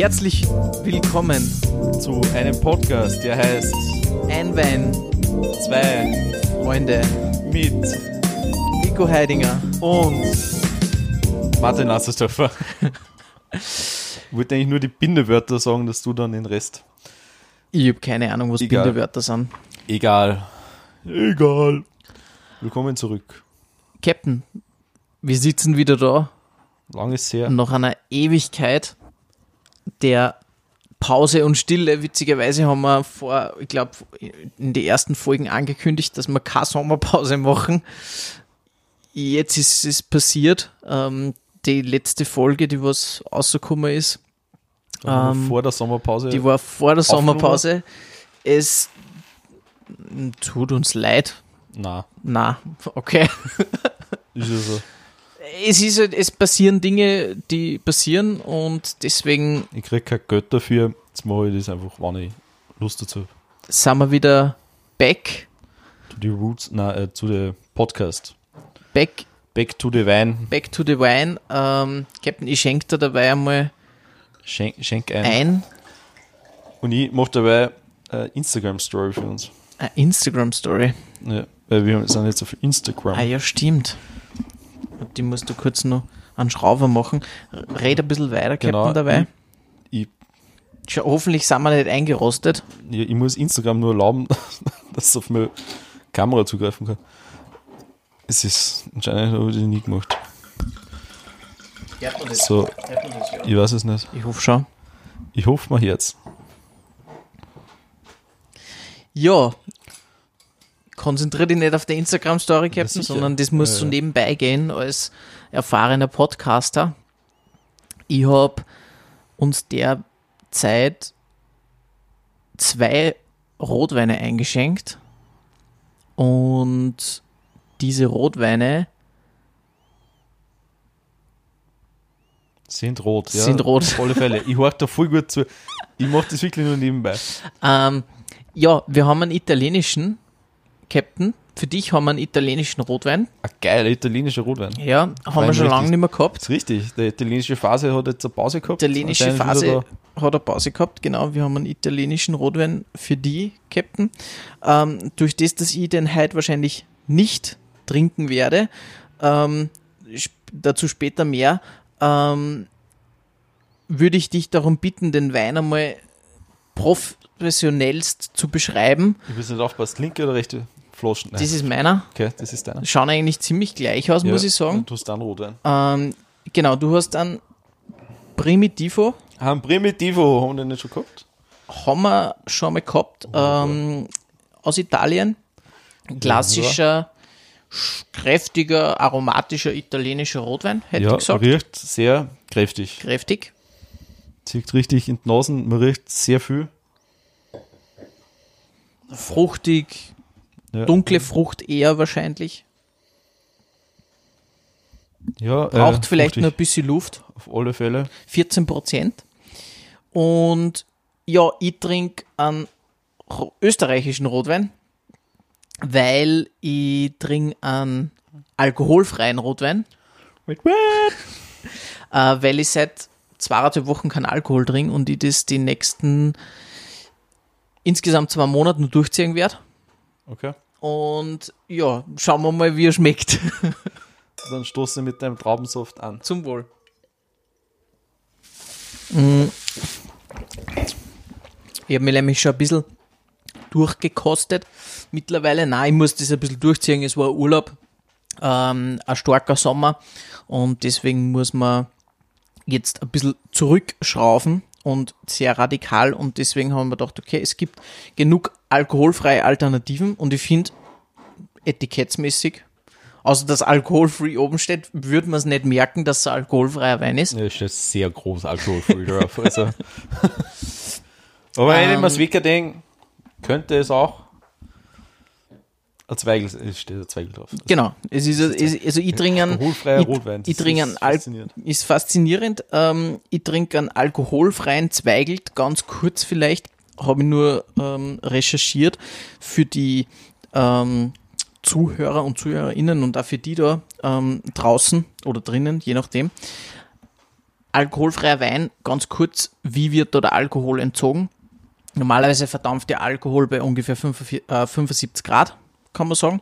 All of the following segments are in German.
Herzlich willkommen zu einem Podcast, der heißt Ein Wein, Zwei Freunde, mit Nico Heidinger. und Martin Lassersdorfer. Ich wollte eigentlich nur die Bindewörter sagen, dass du dann den Rest. Ich habe keine Ahnung, was Egal. Bindewörter sind. Egal. Egal. Willkommen zurück. Captain, wir sitzen wieder da Lang ist her. nach einer Ewigkeit der Pause und Stille. Witzigerweise haben wir vor, ich glaube, in den ersten Folgen angekündigt, dass wir keine Sommerpause machen. Jetzt ist es passiert. Ähm, die letzte Folge, die was rausgekommen ist, Ähm, vor der Sommerpause. die war vor der? Sommerpause. Es tut uns leid. Na, Na, okay. ist ja so. Es ist halt, es passieren Dinge, die passieren und deswegen Ich krieg kein Geld dafür. Jetzt mache ich das einfach, wann ich Lust dazu habe. sind wir wieder back, To the Roots, nein, äh, zu der Podcast. back, Back to the Wine. back to the wine. Ähm, Captain, ich schenke dir dabei einmal Schenk, schenk ein. ein, Und ich mache dabei äh, Instagram-Story für uns. eine Instagram-Story. Ja, weil wir sind jetzt auf Instagram. Ah ja, stimmt. Die musst du kurz noch einen Schrauber machen. Red ein bisschen weiter, Captain, Genau. dabei. Ich, Schau, hoffentlich sind wir nicht eingerostet. ich, ich muss Instagram nur erlauben, dass es auf meine Kamera zugreifen kann. Es ist anscheinend habe ich das nie gemacht. So, ich weiß es nicht. Ich hoffe schon. Ich hoffe mal jetzt. Ja, konzentriere dich nicht auf die Instagram-Story, Captain, sondern das muss Ja, so nebenbei gehen als erfahrener Podcaster. Ich habe uns derzeit zwei Rotweine eingeschenkt und diese Rotweine Sind rot. Ja, Sind rot. Auf alle Fälle. Ich horche da voll gut zu. Ich mache das wirklich nur nebenbei. Ähm, ja, wir haben einen italienischen Captain. Für dich haben wir einen italienischen Rotwein. Ein geiler italienischer Rotwein. Ja, haben wir Wein schon lange nicht mehr gehabt. Ist richtig. Die italienische Phase hat jetzt eine Pause gehabt. italienische Anscheinend Phase hat eine Pause gehabt, genau. Wir haben einen italienischen Rotwein für die, Captain. Ähm, durch das, dass ich den heute wahrscheinlich nicht trinken werde, ähm, dazu später mehr, ähm, würde ich dich darum bitten, den Wein einmal professionellst zu beschreiben. Ich weiß nicht aufpassen. Linke oder rechte Flaschen? Nein. Das ist meiner. okay, das ist deiner. Schauen eigentlich ziemlich gleich aus, muss ich sagen. Du hast dann Rotwein. Ähm, genau, du hast einen Primitivo. Haben Primitivo, haben wir den nicht schon gehabt? haben wir schon mal gehabt, ähm, aus Italien. Klassischer, sch- kräftiger, aromatischer italienischer Rotwein, hätte ja, ich gesagt. riecht sehr kräftig. Kräftig. Zieht richtig in die Nasen, man riecht sehr viel. Fruchtig, Ja. dunkle Frucht eher wahrscheinlich. Ja, Braucht äh, vielleicht nur ein bisschen Luft. Auf alle Fälle. 14 Prozent. Und ja, ich trinke einen österreichischen Rotwein, weil ich trinke einen alkoholfreien Rotwein. Wait, what? äh, weil ich seit zweieinhalb Wochen keinen Alkohol trinke und ich das die nächsten insgesamt zwei Monate nur durchziehen werde. Okay. Und ja, schauen wir mal, wie er schmeckt. Dann stoße mit deinem Traubensaft an. Zum Wohl. Mm. Ich habe mich nämlich schon ein bisschen durchgekostet. Mittlerweile, nein, ich muss das ein bisschen durchziehen. Es war ein Urlaub, ähm, ein starker Sommer und deswegen muss man jetzt ein bisschen zurückschrauben und sehr radikal und deswegen haben wir gedacht, okay, es gibt genug alkoholfreie Alternativen und ich finde, etikettsmäßig, außer dass alkoholfree oben steht, würde man es nicht merken, dass es ein alkoholfreier Wein ist. Ja, ist jetzt sehr groß alkoholfrei drauf. Also. Aber wenn ich Ähm. mir das Wecker denke, könnte es auch ein Zweigel, es steht ein Zweigel drauf. Genau, es ist, es, also ich trinke einen, Alkoholfreier ich, Rotwein. ich das trinke ist faszinierend. ist faszinierend. Ähm, ich trinke einen alkoholfreien Zweigelt, ganz kurz vielleicht, habe ich nur ähm, recherchiert für die ähm, Zuhörer und Zuhörerinnen und auch für die da ähm, draußen oder drinnen, je nachdem. alkoholfreier Wein, ganz kurz, wie wird da der Alkohol entzogen? Normalerweise verdampft der Alkohol bei ungefähr 45, äh, 75 Grad, kann man sagen.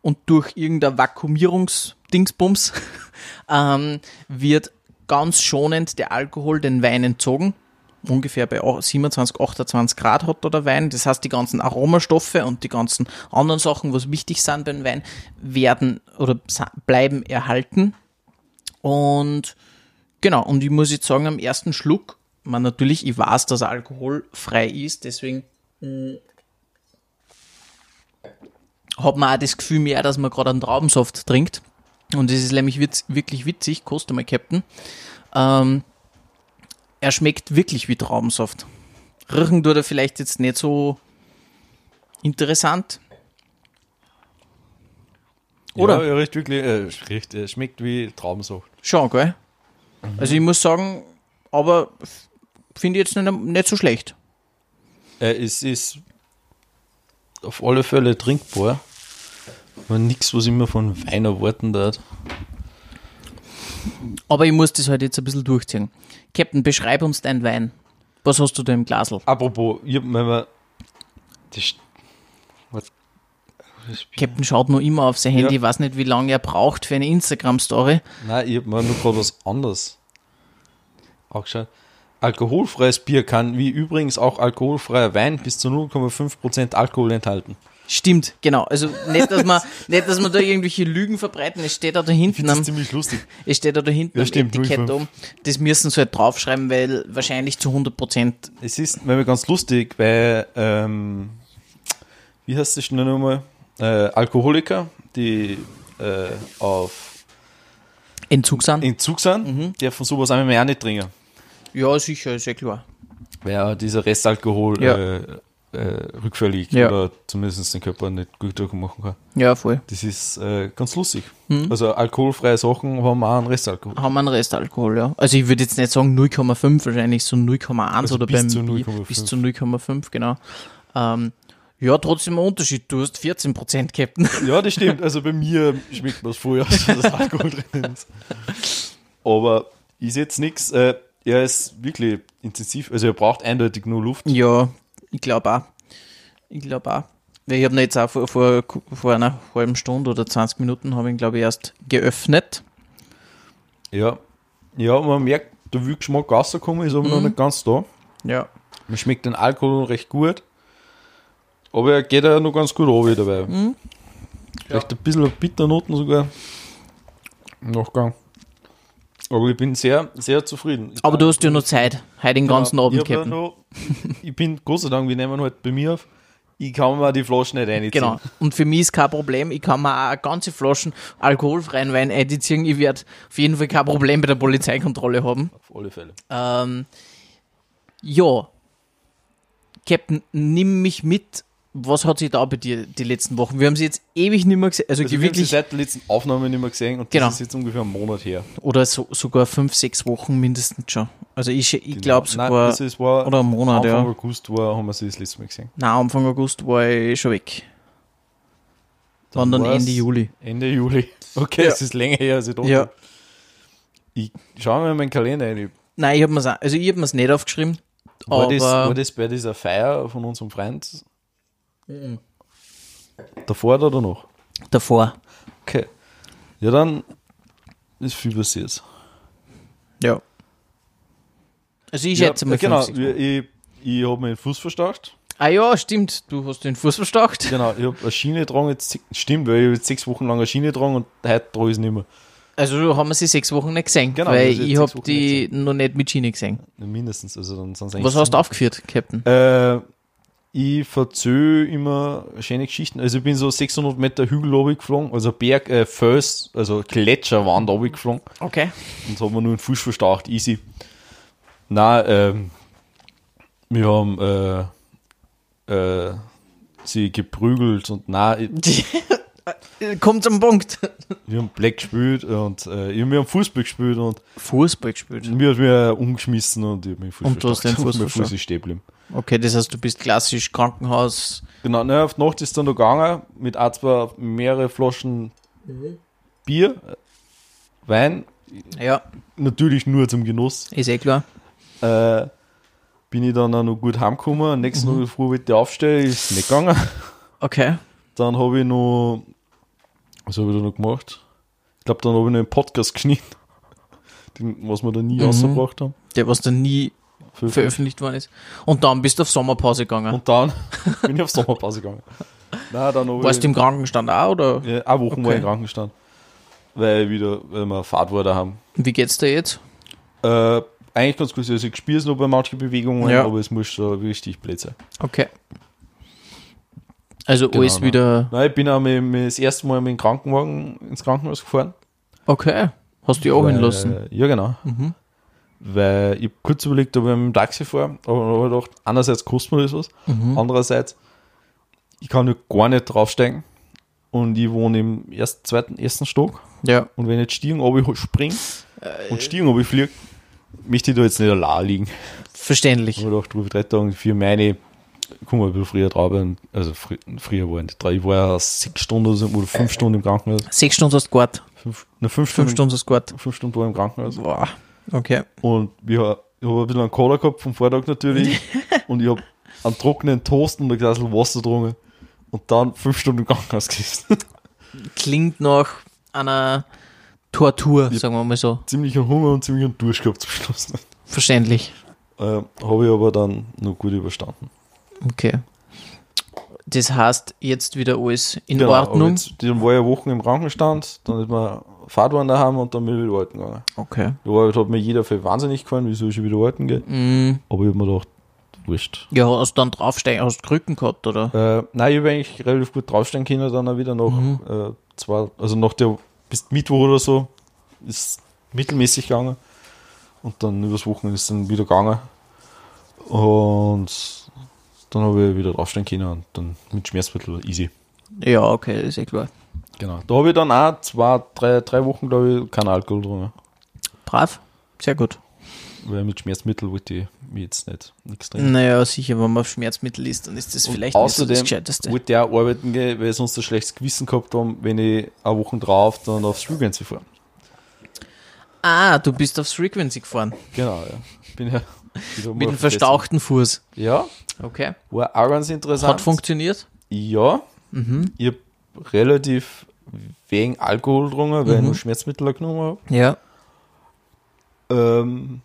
Und durch irgendein Vakuumierungsdingsbums ähm, wird ganz schonend der Alkohol den Wein entzogen. Ungefähr bei 27, 28 Grad hat da der Wein. Das heißt, die ganzen Aromastoffe und die ganzen anderen Sachen, was wichtig sind beim Wein, werden oder bleiben erhalten. Und genau, und ich muss jetzt sagen, am ersten Schluck, man natürlich, ich weiß, dass er alkoholfrei ist, deswegen mh, hat man auch das Gefühl mehr, dass man gerade einen Traubensaft trinkt. Und das ist nämlich witz, wirklich witzig, koste mal Captain. Ähm, er schmeckt wirklich wie Traubensaft. Riechen tut er vielleicht jetzt nicht so interessant. Oder? Ja, er riecht wirklich, äh, riecht, er schmeckt wie Traubensaft. Schon, gell? Also ich muss sagen, aber finde ich jetzt nicht, nicht so schlecht. Äh, es ist auf alle Fälle trinkbar. Aber nichts, was ich mir von Wein erwarten darf. Aber ich muss das halt jetzt ein bisschen durchziehen. Captain, beschreib uns deinen Wein. Was hast du da im Glasl? Apropos, ich hab mir. Das, was, das Captain schaut nur immer auf sein Handy, Ja. weiß nicht, wie lange er braucht für eine Instagram-Story. Nein, ich hab mir nur gerade was anderes angeschaut. Alkoholfreies Bier kann, wie übrigens auch alkoholfreier Wein, bis zu 0,5% Alkohol enthalten. Stimmt, genau. Also nicht, dass man, nicht, dass man da irgendwelche Lügen verbreiten. Es steht da da hinten, das am, ziemlich lustig. es steht da da hinten Ja, am stimmt, Etikett 0,5. oben. Das müssen sie halt draufschreiben, weil wahrscheinlich zu 100 Prozent Es ist nämlich ganz lustig, weil, ähm, wie heißt das schnell nochmal? Äh, Alkoholiker, die äh, auf Entzug sind. Entzug sind, Mhm. dürfen sowas einmal auch nicht trinken. Ja, sicher, ist ja klar. Weil ja dieser Restalkohol Ja. äh, äh, rückfällig Ja. oder zumindest den Körper nicht gut machen kann. Ja, voll. Das ist äh, ganz lustig. Mhm. Also alkoholfreie Sachen haben auch einen Restalkohol. Haben wir einen Restalkohol, ja. Also ich würde jetzt nicht sagen 0,5, wahrscheinlich so 0,1 Also oder bis beim zu Bier 0,5. bis zu 0,5, genau. Ähm, ja, trotzdem ein Unterschied. Du hast 14% Captain. Ja, das stimmt. Also bei mir schmeckt man es vorher, dass Alkohol drin ist. Aber ist jetzt nichts. Äh, er ist wirklich intensiv. Also er braucht eindeutig nur Luft. Ja, ich glaube auch. Ich glaube auch. Weil ich habe ihn jetzt auch vor, vor, vor einer halben Stunde oder 20 Minuten habe ich ihn, glaube ich, erst geöffnet. Ja. Ja, man merkt, der Wildgeschmack rausgekommen ist aber noch Mhm. nicht ganz da. Ja. Man schmeckt den Alkohol recht gut. Aber er geht ja noch ganz gut runter dabei. Mhm. Vielleicht ein bisschen Bitternoten sogar. Nachgang. Aber ich bin sehr, sehr zufrieden. Ich Aber du hast ja noch Zeit, heute den ganzen Genau. Abend, ja Captain. ich bin, Gott sei Dank, wir nehmen halt bei mir auf. Ich kann mir die Flasche nicht reinziehen. Genau. Und für mich ist kein Problem. Ich kann mir auch ganze Flaschen alkoholfreien Wein einziehen. Ich werde auf jeden Fall kein Problem bei der Polizeikontrolle haben. Auf alle Fälle. Ähm, ja. Captain, nimm mich mit. Was hat sich da bei dir die letzten Wochen? Wir haben sie jetzt ewig nicht mehr gesehen. Also, Also wir haben sie wirklich, seit der letzten Aufnahme nicht mehr gesehen und Genau. das ist jetzt ungefähr einen Monat her. oder so, sogar fünf, sechs Wochen mindestens schon. Also ich, ich glaube Nein, sogar, also es war oder einen Monat, Anfang ja. August war, haben wir sie das letzte Mal gesehen. Nein, Anfang August war ich schon weg. Dann, dann Ende Juli. Ende Juli. Okay, Ja. es ist länger her, als ich dachte. Ja. Ich schaue mir in meinen Kalender rein. Nein, ich habe mir's auch, also ich habe mir's nicht aufgeschrieben. War, aber das, war das bei dieser Feier von unserem Freund? Mhm. Davor oder danach? davor. Okay. Ja, dann ist viel passiert. Ja. Also ich schätze mal genau, 50. wir- ich, ich habe meinen Fuß verstaucht. Ah ja, stimmt. Du hast den Fuß verstaucht. Genau, ich habe eine Schiene getragen. Jetzt, stimmt, weil ich jetzt sechs Wochen lang eine Schiene getragen und heute trage ich es nicht mehr. Also haben wir sie sechs Wochen nicht gesehen, Genau, weil ich habe die noch nicht mit Schiene gesehen. Mindestens. Also dann sind Was hast du aufgeführt, Captain? Äh, ich verzöhe immer schöne Geschichten. Also ich bin so 600 Meter Hügel runtergeflogen, also Berg, äh, Fels, also Gletscherwand runtergeflogen Okay. und haben wir nur einen Fuß verstaucht, easy. Na, ähm, wir haben äh, äh, sie geprügelt und na, ich- Kommt zum Punkt. wir haben Black gespielt und äh, wir haben Fußball gespielt und Fußball gespielt. mir hat mir umgeschmissen und ich habe meinen Fuß Und du hast den. Fuß Fuß ist stehen geblieben. Okay, das heißt, du bist klassisch Krankenhaus. Genau, ne, auf die Nacht ist dann noch gegangen, mit ein, zwei mehrere Flaschen Bier, äh, Wein, Ja, natürlich nur zum Genuss. ist eh klar. Äh, bin ich dann auch noch gut heimgekommen. Nächsten Mhm. Tag früh wollte ich aufstehen, ist nicht gegangen. Okay. Dann habe ich noch, was habe ich da noch gemacht? Ich glaube, dann habe ich noch einen Podcast geschnitten, den, was wir da nie rausgebracht haben. Der, was dann nie Für- veröffentlicht worden ist. Und dann bist du auf Sommerpause gegangen. Und dann bin ich auf Sommerpause gegangen. Nein, dann Warst du im Krankenstand auch, oder? ja, eine Woche war Okay. ich im Krankenstand. Weil, wieder, weil wir Fahrt war haben. Wie geht's dir jetzt? Äh, eigentlich ganz gut. Also ich spüre es noch bei manchen Bewegungen, Ja. aber es muss schon richtig blöd sein. Okay. Also alles nein. wieder. Nein, ich bin auch mit, mit das erste Mal mit dem Krankenwagen ins Krankenhaus gefahren. Okay. Hast du dich auch Weil- lassen? Ja, genau. Mhm. Weil ich habe kurz überlegt, ob ich mit dem Taxi fahre, aber ich gedacht, einerseits kostet mir das was, Mhm. andererseits, ich kann ja gar nicht draufsteigen und ich wohne im ersten, zweiten, ersten Stock Ja. und wenn ich jetzt Stiegen oben springe und Stiegen oben fliege, möchte ich da jetzt nicht allein liegen. Verständlich. Ich habe gedacht, ich drei Tage für meine, guck mal, bisschen früher drauf, also frü früher war ich nicht drei, ich war ja sechs Stunden oder so- oder fünf Stunden im Krankenhaus. Sechs Stunden hast du gewartet. Fünf, na, fünf, Fünf Stunden, Stunden hast du gewartet. fünf Stunden war ich im Krankenhaus. Boah. Okay. Und ich habe ein bisschen einen Cola gehabt vom Vortag natürlich. und ich habe einen trockenen Toast und ein Glas Wasser getrunken. Und dann fünf Stunden im Krankenhaus gewesen. Klingt nach einer Tortur, sagen wir mal so. ziemlicher Hunger und ziemlich einen Durst gehabt zum Schluss. Verständlich. Äh, habe ich aber dann noch gut überstanden. Okay. Das heißt, jetzt wieder alles in Genau, Ordnung. Jetzt, dann war ich eine Woche im Krankenstand, dann ist man Fahrtwand daheim und dann bin ich wieder arbeiten gegangen. Okay. Die Arbeit hat mir jeder für wahnsinnig gefallen, wieso ich wieder arbeiten gehe. Mm, Aber ich habe mir gedacht, wurscht. ja, hast du dann draufsteigen, hast du Krücken gehabt, oder? Äh, nein, ich habe eigentlich relativ gut draufstehen können, dann auch wieder nach Mhm. äh, zwei, also nach der bis Mittwoch oder so, ist mittelmäßig gegangen. Und dann übers Wochenende ist dann wieder gegangen. Und dann habe ich wieder draufstehen können und dann mit Schmerzmittel easy. Ja, okay, ist eh klar. Genau. Da habe ich dann auch zwei, drei, drei Wochen, glaube ich, keinen Alkohol getrunken. Brav. Sehr gut. Weil mit Schmerzmittel wollte ich jetzt nicht nichts trinken. Naja, sicher, wenn man auf Schmerzmittel ist, dann ist das Und vielleicht nicht so das außerdem Gescheiteste. wollte ich auch arbeiten gehen, weil ich sonst ein schlechtes Gewissen gehabt haben, wenn ich eine Woche drauf dann aufs Frequency fahre. Ah, du bist aufs Frequency gefahren. Genau, ja. Bin ja Mit einem verstauchten Fuß. Ja, Okay. war auch ganz interessant. Hat funktioniert? ja, Mhm. ich habe relativ wenig Alkohol getrunken, weil ich Mhm. nur Schmerzmittel genommen Ja. habe. Ähm,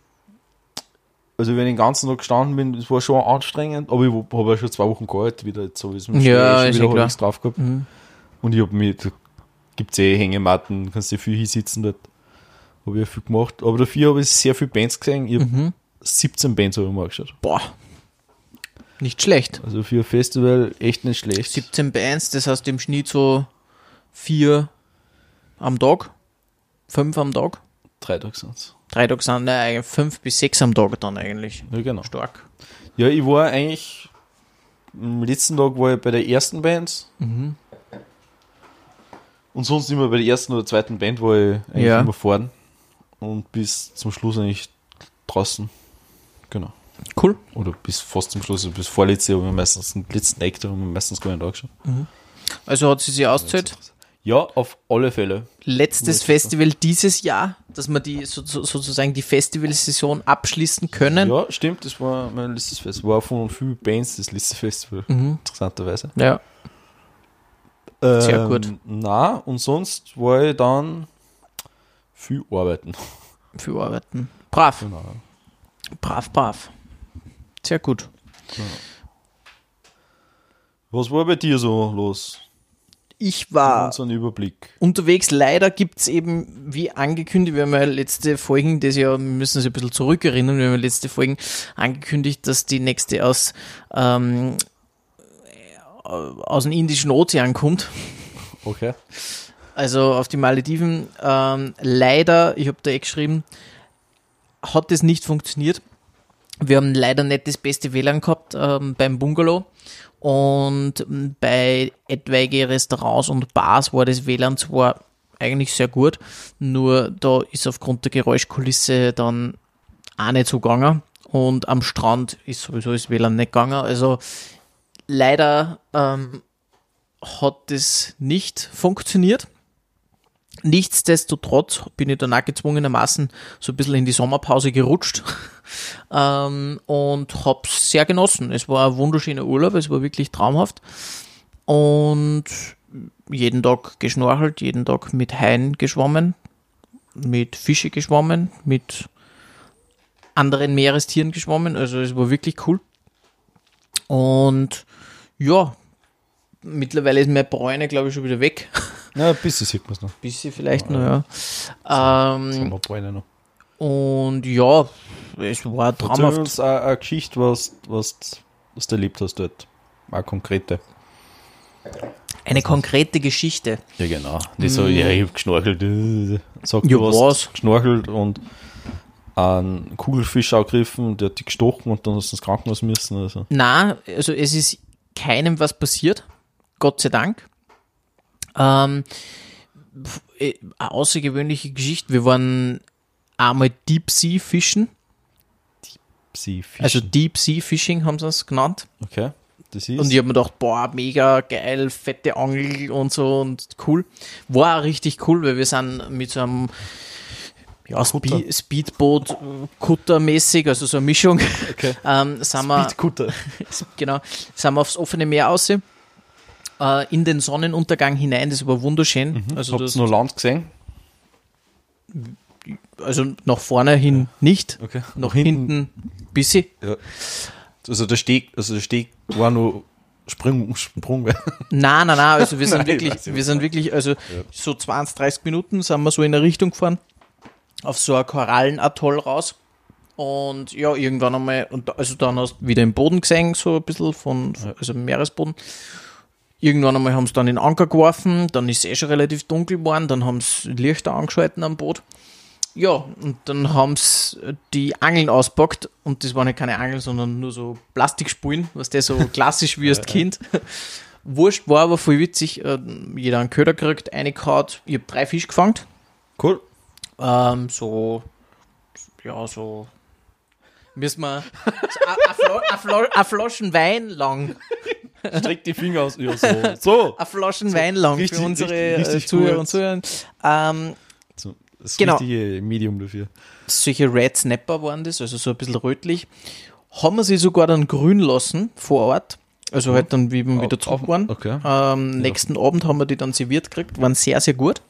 also wenn ich den ganzen Tag gestanden bin, das war schon anstrengend, aber ich habe ja schon zwei Wochen gehalten, wieder jetzt so wie es mit dem Ja, schon eh wieder klar. halbwegs drauf gehabt. Mhm. Und ich habe mir, da gibt es eh Hängematten, kannst dir viel hinsitzen dort. Habe ich ja viel gemacht. Aber dafür habe ich sehr viele Bands gesehen. Ich habe Mhm. 17 Bands habe ich mal angeschaut. Boah. Nicht schlecht. Also für ein Festival echt nicht schlecht. 17 Bands, das heißt im Schnitt so vier am Tag. Fünf am Tag. Drei Tage sind Drei Tage sind ne, eigentlich fünf bis sechs am Tag dann eigentlich. Ja, genau. Stark. Ja, ich war eigentlich, am letzten Tag war ich bei der ersten Band. Mhm. Und sonst immer bei der ersten oder zweiten Band war ich eigentlich Ja. immer vorn. Und bis zum Schluss eigentlich draußen. Genau. Cool. Oder bis fast zum Schluss, also bis vorletzte habe ich mir meistens den letzten Act habe ich mir meistens gar nicht angeschaut. Also hat sie sich ausgezahlt. Ja, auf alle Fälle. Letztes Festival dieses Jahr, dass wir die so, so, sozusagen die Festivalsaison abschließen können. Ja, stimmt, das war mein letztes Festival. War von vielen Bands das letzte Festival, Mhm. interessanterweise. Ja. Sehr Ähm, gut. Na, und sonst war ich dann viel arbeiten. Für Arbeiten. Brav. Genau. Brav, brav. Sehr gut. Was war bei dir so los? Ich war uns einen Überblick. unterwegs. Leider gibt es eben, wie angekündigt, wir haben ja letzte Folgen, das ja, wir müssen uns ein bisschen zurückerinnern, wir haben ja letzte Folgen angekündigt, dass die nächste aus, ähm, aus dem Indischen Ozean kommt. Okay. Also auf die Malediven. Ähm, leider, ich habe da eh geschrieben, hat das nicht funktioniert. Wir haben leider nicht das beste WLAN gehabt ähm, beim Bungalow. Und ähm, bei etwaige Restaurants und Bars war das WLAN zwar eigentlich sehr gut, nur da ist aufgrund der Geräuschkulisse dann auch nicht so gegangen. Und am Strand ist sowieso das WLAN nicht gegangen. Also leider ähm, hat das nicht funktioniert. Nichtsdestotrotz bin ich dann auch gezwungenermaßen so ein bisschen in die Sommerpause gerutscht ähm, und hab's sehr genossen. Es war ein wunderschöner Urlaub, es war wirklich traumhaft und jeden Tag geschnorchelt, jeden Tag mit Haien geschwommen, mit Fische geschwommen, mit anderen Meerestieren geschwommen. Also es war wirklich cool. Und ja, mittlerweile ist meine Bräune, glaube ich, schon wieder weg. Ja, ein bisschen sieht man es noch. Bisschen vielleicht noch, ja. Ähm, noch. und ja, es war traumhaft. uns eine, eine Geschichte, was, was, was du erlebt hast dort. Eine konkrete. Eine konkrete Geschichte. Ja, genau. Die so, ja, ich hab geschnorchelt. Sagt Ja, du hast was? geschnorchelt und einen Kugelfisch angegriffen, der hat dich gestochen und dann hast du ins Krankenhaus müssen. Also. Na, also es ist keinem was passiert, Gott sei Dank. Ähm, äh, eine außergewöhnliche Geschichte. Wir waren einmal Deep Sea Fischen, Sie fischen. also Deep Sea Fishing haben sie es genannt. okay. Das ist. Und ich habe mir gedacht, boah, mega geil, fette Angel und so und cool. War auch richtig cool, weil wir sind mit so einem ja, Kutter. Spe Speedboot, Kutter-mäßig, also so eine Mischung, okay. ähm, sind wir Speedcutter. genau, sind wir aufs offene Meer aus, äh, in den Sonnenuntergang hinein, das war wunderschön. Also, Habt ihr noch Land gesehen? also nach vorne hin nicht, Okay. nach hinten, bisschen. Ja. Also der Steg, also der Steg war nur Sprung, Sprung. Nein, nein, nein, also wir sind Nein, wirklich, wir sind wirklich, also so 20, 30 Minuten sind wir so in eine Richtung gefahren, auf so ein Korallenatoll raus. Und ja, irgendwann einmal, und also dann hast du wieder im Boden gesehen, so ein bisschen von, also Meeresboden. Irgendwann einmal haben sie dann in Anker geworfen, dann ist es eh schon relativ dunkel geworden, dann haben sie Lichter angeschalten am Boot. Ja, und dann haben sie die Angeln auspackt und das waren ja keine Angeln, sondern nur so Plastikspulen, was der so klassisch wie als Kind. Wurscht, war aber voll witzig. äh, Jeder einen Köder gekriegt, eine Kaut. Ich habe drei Fisch gefangen. Cool. Ähm, so, ja, so. Müssen wir. So Flaschen Wein lang. Streck die Finger aus. Ja, so. So. A Flaschen Wein lang richtig- für unsere richtig- äh, richtig Zuhörer und Zuhörer. Ähm, so. Das Genau. richtige Medium dafür. solche Red Snapper waren das, also so ein bisschen rötlich. Haben wir sie sogar dann grün lassen vor Ort. Also halt dann, wie wir wieder zurück waren. Okay. Ähm, Nächsten Abend haben wir die dann serviert gekriegt, waren sehr, sehr gut.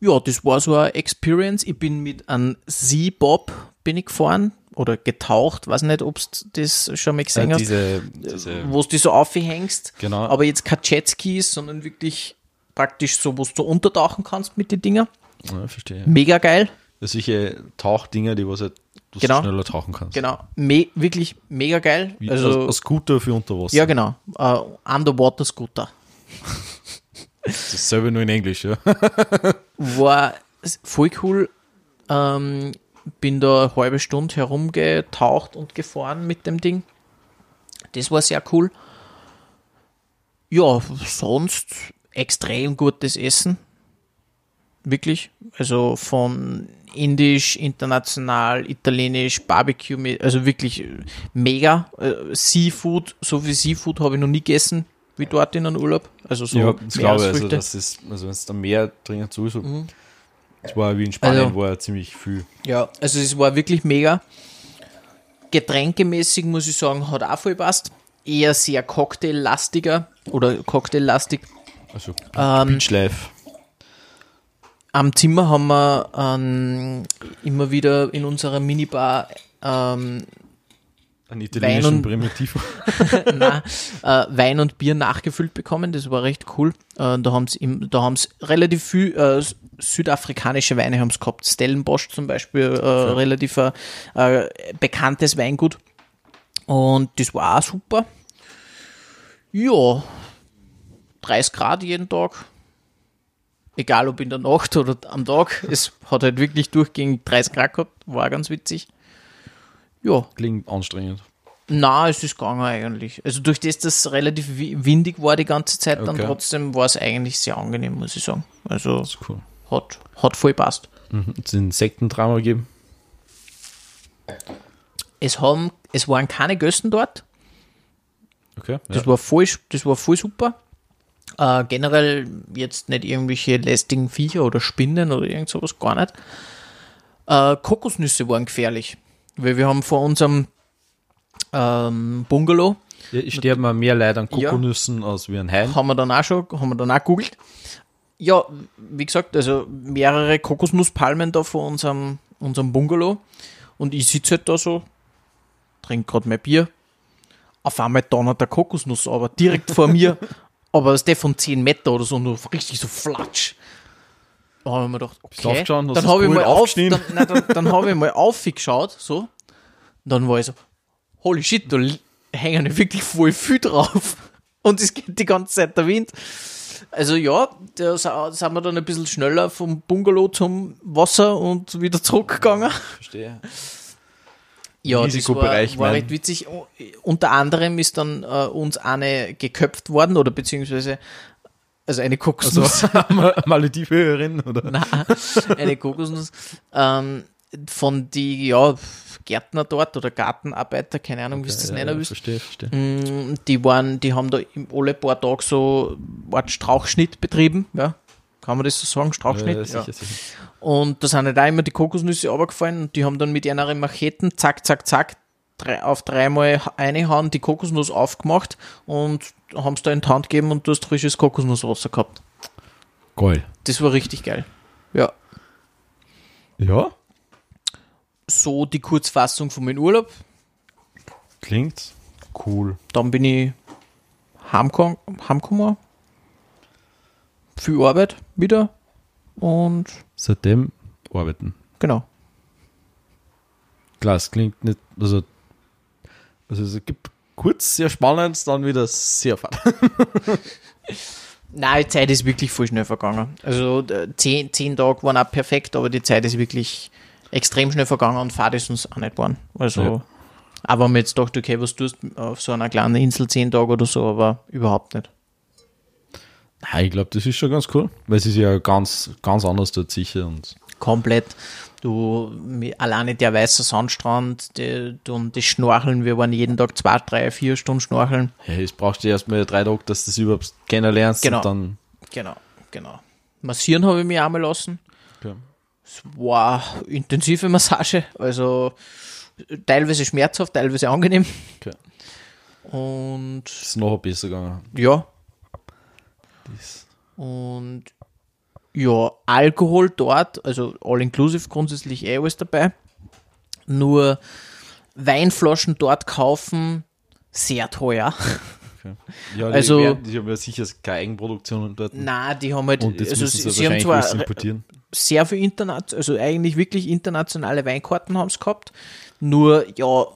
Ja, das war so eine Experience. Ich bin mit einem Sea-Bob bin ich gefahren oder getaucht, weiß nicht, ob du das schon mal gesehen Ja, hast, diese, diese, wo du die so aufhängst. Genau. Aber jetzt kein Jetski ist, sondern wirklich praktisch so, wo du untertauchen kannst mit den Dinger. ja, verstehe. Mega geil. Das solche Tauchdinger, die was halt, du Genau. schneller tauchen kannst. Genau. Me wirklich mega geil. Wie, also, ein Scooter für Unterwasser. ja, genau. Uh, Underwater Scooter. Das ist selber nur in Englisch, ja. war voll cool. Ähm, bin da eine halbe Stunde herumgetaucht und gefahren mit dem Ding. Das war sehr cool. Ja, sonst extrem gutes Essen. Wirklich. Also von indisch, international, italienisch, Barbecue, also wirklich äh, mega. Äh, Seafood, so viel Seafood habe ich noch nie gegessen wie dort in einem Urlaub. Also so ja, das glaube ich. Also, das ist, also wenn es da mehr drin sowieso. Das war wie in Spanien, Also- war ja ziemlich viel. Ja, also es war wirklich mega. Getränkemäßig muss ich sagen, hat auch voll passt. Eher sehr cocktaillastiger oder cocktaillastig. Also Ähm, Beach Life. Am Zimmer haben wir ähm, immer wieder in unserer Minibar ähm, Ein Wein italienischen und- Primitiv. na, äh, Wein und Bier nachgefüllt bekommen. Das war recht cool. Äh, da haben sie da haben's relativ viel äh, südafrikanische Weine haben's gehabt. Stellenbosch zum Beispiel, äh, relativ äh, äh, bekanntes Weingut. Und das war auch super. Ja, 30 Grad jeden Tag. Egal ob in der Nacht oder am Tag. Es hat halt wirklich durchgehend 30 Grad gehabt. War ganz witzig. Ja, Klingt anstrengend. na, es ist gegangen eigentlich. Also durch das, dass es relativ wi- windig war die ganze Zeit, dann Okay. trotzdem war es eigentlich sehr angenehm, muss ich sagen. Also cool. hat, hat voll passt. Mhm. Hat es Insektendrama gegeben? Es, haben, es waren keine Gössen dort. Okay. Das, Ja. war, voll, das war voll super. Äh, generell jetzt nicht irgendwelche lästigen Viecher oder Spinnen oder irgend sowas, gar nicht. Äh, Kokosnüsse waren gefährlich, weil wir haben vor unserem ähm, Bungalow Ja, ich sterbe mal mehr Leid an Kokosnüssen als wie an Hain. haben wir dann auch schon, haben wir dann auch googelt. Ja, wie gesagt, also mehrere Kokosnusspalmen da vor unserem, unserem Bungalow. Und ich sitze halt da so, trinke gerade mein Bier. Auf einmal donnert der Kokosnuss aber direkt vor mir. Aber ist der von 10 Meter oder so, nur richtig so flatsch. Da habe ich mir gedacht, okay. Dann habe ich mal auf, dann, nein, dann, dann habe ich mal aufgeschaut, so. Und dann war ich so, holy shit, da hängen ja wirklich voll viel drauf. Und es geht die ganze Zeit der Wind. Also ja, da sind wir dann ein bisschen schneller vom Bungalow zum Wasser und wieder zurückgegangen. Verstehe. Ja, das war, Risikobereich, war recht witzig. Unter anderem ist dann äh, uns eine geköpft worden oder beziehungsweise also eine Kokosnuss. Maledivenhörerin oder? Nein, eine Kokosnuss. Ähm, von die ja, Gärtner dort oder Gartenarbeiter, keine Ahnung, wie es das ja, nennen ja, willst. verstehe, verstehe. Mm, Die waren, die haben da im alle paar Tage so Art Strauchschnitt betrieben, ja. Kann man das so sagen? Strauchschnitt? Ja, Ja, sicher, sicher. Und da sind halt auch immer die Kokosnüsse runtergefallen und die haben dann mit ihren Macheten, zack, zack, zack, drei, auf dreimal reinhauen, die Kokosnuss aufgemacht und haben es da in die Hand gegeben und du hast frisches Kokosnusswasser gehabt. Geil. Das war richtig geil. Ja. Ja, So die Kurzfassung von meinem Urlaub. klingt cool. Dann bin ich heimgekommen, heimgekommen. Viel Arbeit wieder. Und Seitdem arbeiten. genau. Klar, es klingt nicht, also, also es gibt kurz sehr spannend, dann wieder sehr fad. Nein, die Zeit ist wirklich voll schnell vergangen. Also zehn, zehn Tage waren auch perfekt, aber die Zeit ist wirklich extrem schnell vergangen und Fahrt ist uns auch nicht geworden. Also, Ja. aber wenn man jetzt dachte, okay, was tust du auf so einer kleinen Insel zehn Tage oder so, aber überhaupt nicht. Nein, ich glaube, das ist schon ganz cool, weil es ist ja ganz, ganz anders dort sicher und Komplett. Du, alleine der weiße Sandstrand, die, du- und das Schnorcheln, wir waren jeden Tag zwei, drei, vier Stunden Schnorcheln. hey, es brauchst du erstmal drei Tage, dass du das überhaupt kennenlernst Genau. und dann Genau, genau. Massieren habe ich mich einmal lassen. ja. Es war intensive Massage, also teilweise schmerzhaft, teilweise angenehm. Okay. Und ist noch besser gegangen. ja, Das, und ja, Alkohol dort, also all-inclusive grundsätzlich eh alles dabei. Nur Weinflaschen dort kaufen, sehr teuer. okay. Ja, Also- die, werden, die haben ja sicher keine Eigenproduktionen dort. Na, die haben halt, und also sie, sie, haben zwar sehr viel Internat, also eigentlich wirklich internationale Weinkarten haben sie gehabt. Nur, ja,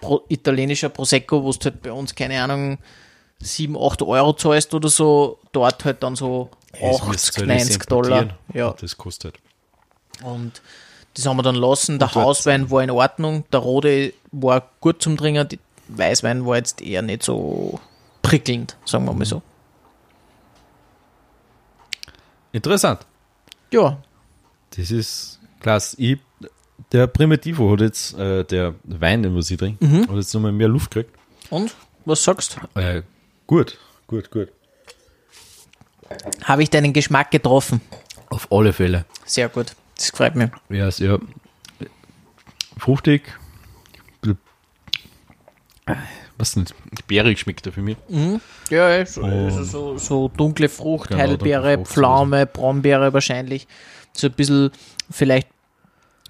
Pro, italienischer Prosecco, wo du halt bei uns, keine Ahnung, 7, 8 Euro zahlst oder so, dort halt dann so Es 80, müsste alles 90 Dollar. Ja, Das kostet. und das haben wir dann lassen. Der Hauswein war in Ordnung, der Rode war gut zum Trinken, der Weißwein war jetzt eher nicht so prickelnd, sagen wir mal so. Interessant. Ja, Das ist klasse. Ich, der Primitivo hat jetzt, äh, der Wein, den was ich trinke, Mhm. hat jetzt nochmal mehr Luft gekriegt. und was sagst du? Äh, gut, gut, gut. Habe ich deinen Geschmack getroffen? Auf alle Fälle. Sehr gut, das freut mich. Ja, sehr fruchtig. Was nicht, bärig schmeckt er für mich. Ja, ja, so, also so, so dunkle Frucht, Genau, Heidelbeere, Pflaume, Brombeere wahrscheinlich. So ein bisschen, vielleicht,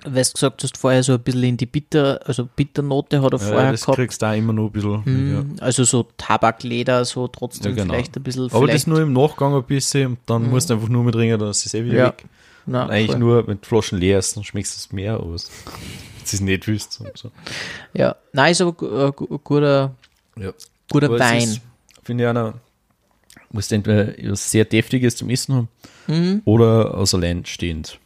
weil du gesagt hast, vorher so ein bisschen in die Bitter, also Bitternote hat er Ja, vorher das gehabt. kriegst du auch immer noch ein bisschen. Mhm, Also so Tabakleder, so trotzdem Ja, genau. vielleicht ein bisschen. Ja. Aber das nur im Nachgang ein bisschen und dann musst du einfach nur mit ringen, dann ist es eh wieder Ja. weg. Und eigentlich voll. nur, wenn die Flaschen leer ist, dann schmeckst du es mehr aus. Das ist nicht wüsst. So. Ja, nein, ist aber äh, gu- guter, Ja. guter Aber es Wein. Finde ich einer, muss entweder sehr Deftiges zum Essen haben Mhm. oder aus allein stehend.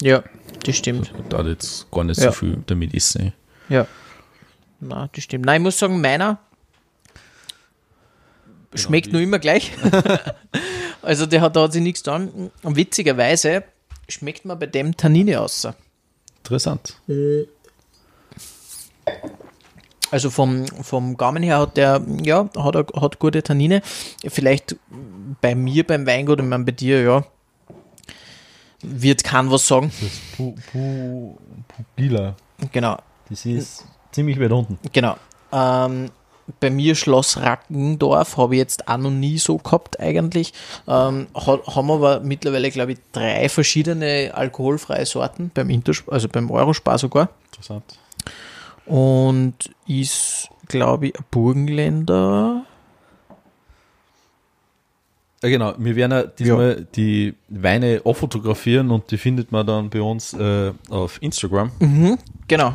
Ja, das stimmt. Da hat jetzt gar nicht Ja. so viel damit essen. Ja. Na, das stimmt. Nein, ich muss sagen, meiner schmeckt nur immer gleich. also der hat, da hat sich nichts getan. Und witzigerweise schmeckt man bei dem Tannine aus. Interessant. Also vom, vom Gaumen her hat der, ja, hat er hat gute Tannine. Vielleicht bei mir beim Weingut, meine bei dir, ja, wird kein was sagen. Das ist Pu, Pu, Pupila. Genau, Das ist ziemlich weit unten. genau. Ähm, bei mir Schloss Rackendorf habe ich jetzt auch noch nie so gehabt eigentlich. Ähm, ha, haben aber mittlerweile, glaube ich, drei verschiedene alkoholfreie Sorten beim Intersp also beim Eurospar sogar. Interessant. Und ist, glaube ich, ein Burgenländer. Ja, genau. Wir werden ja diesmal die Weine auch fotografieren und die findet man dann bei uns äh, auf Instagram. Mhm, genau.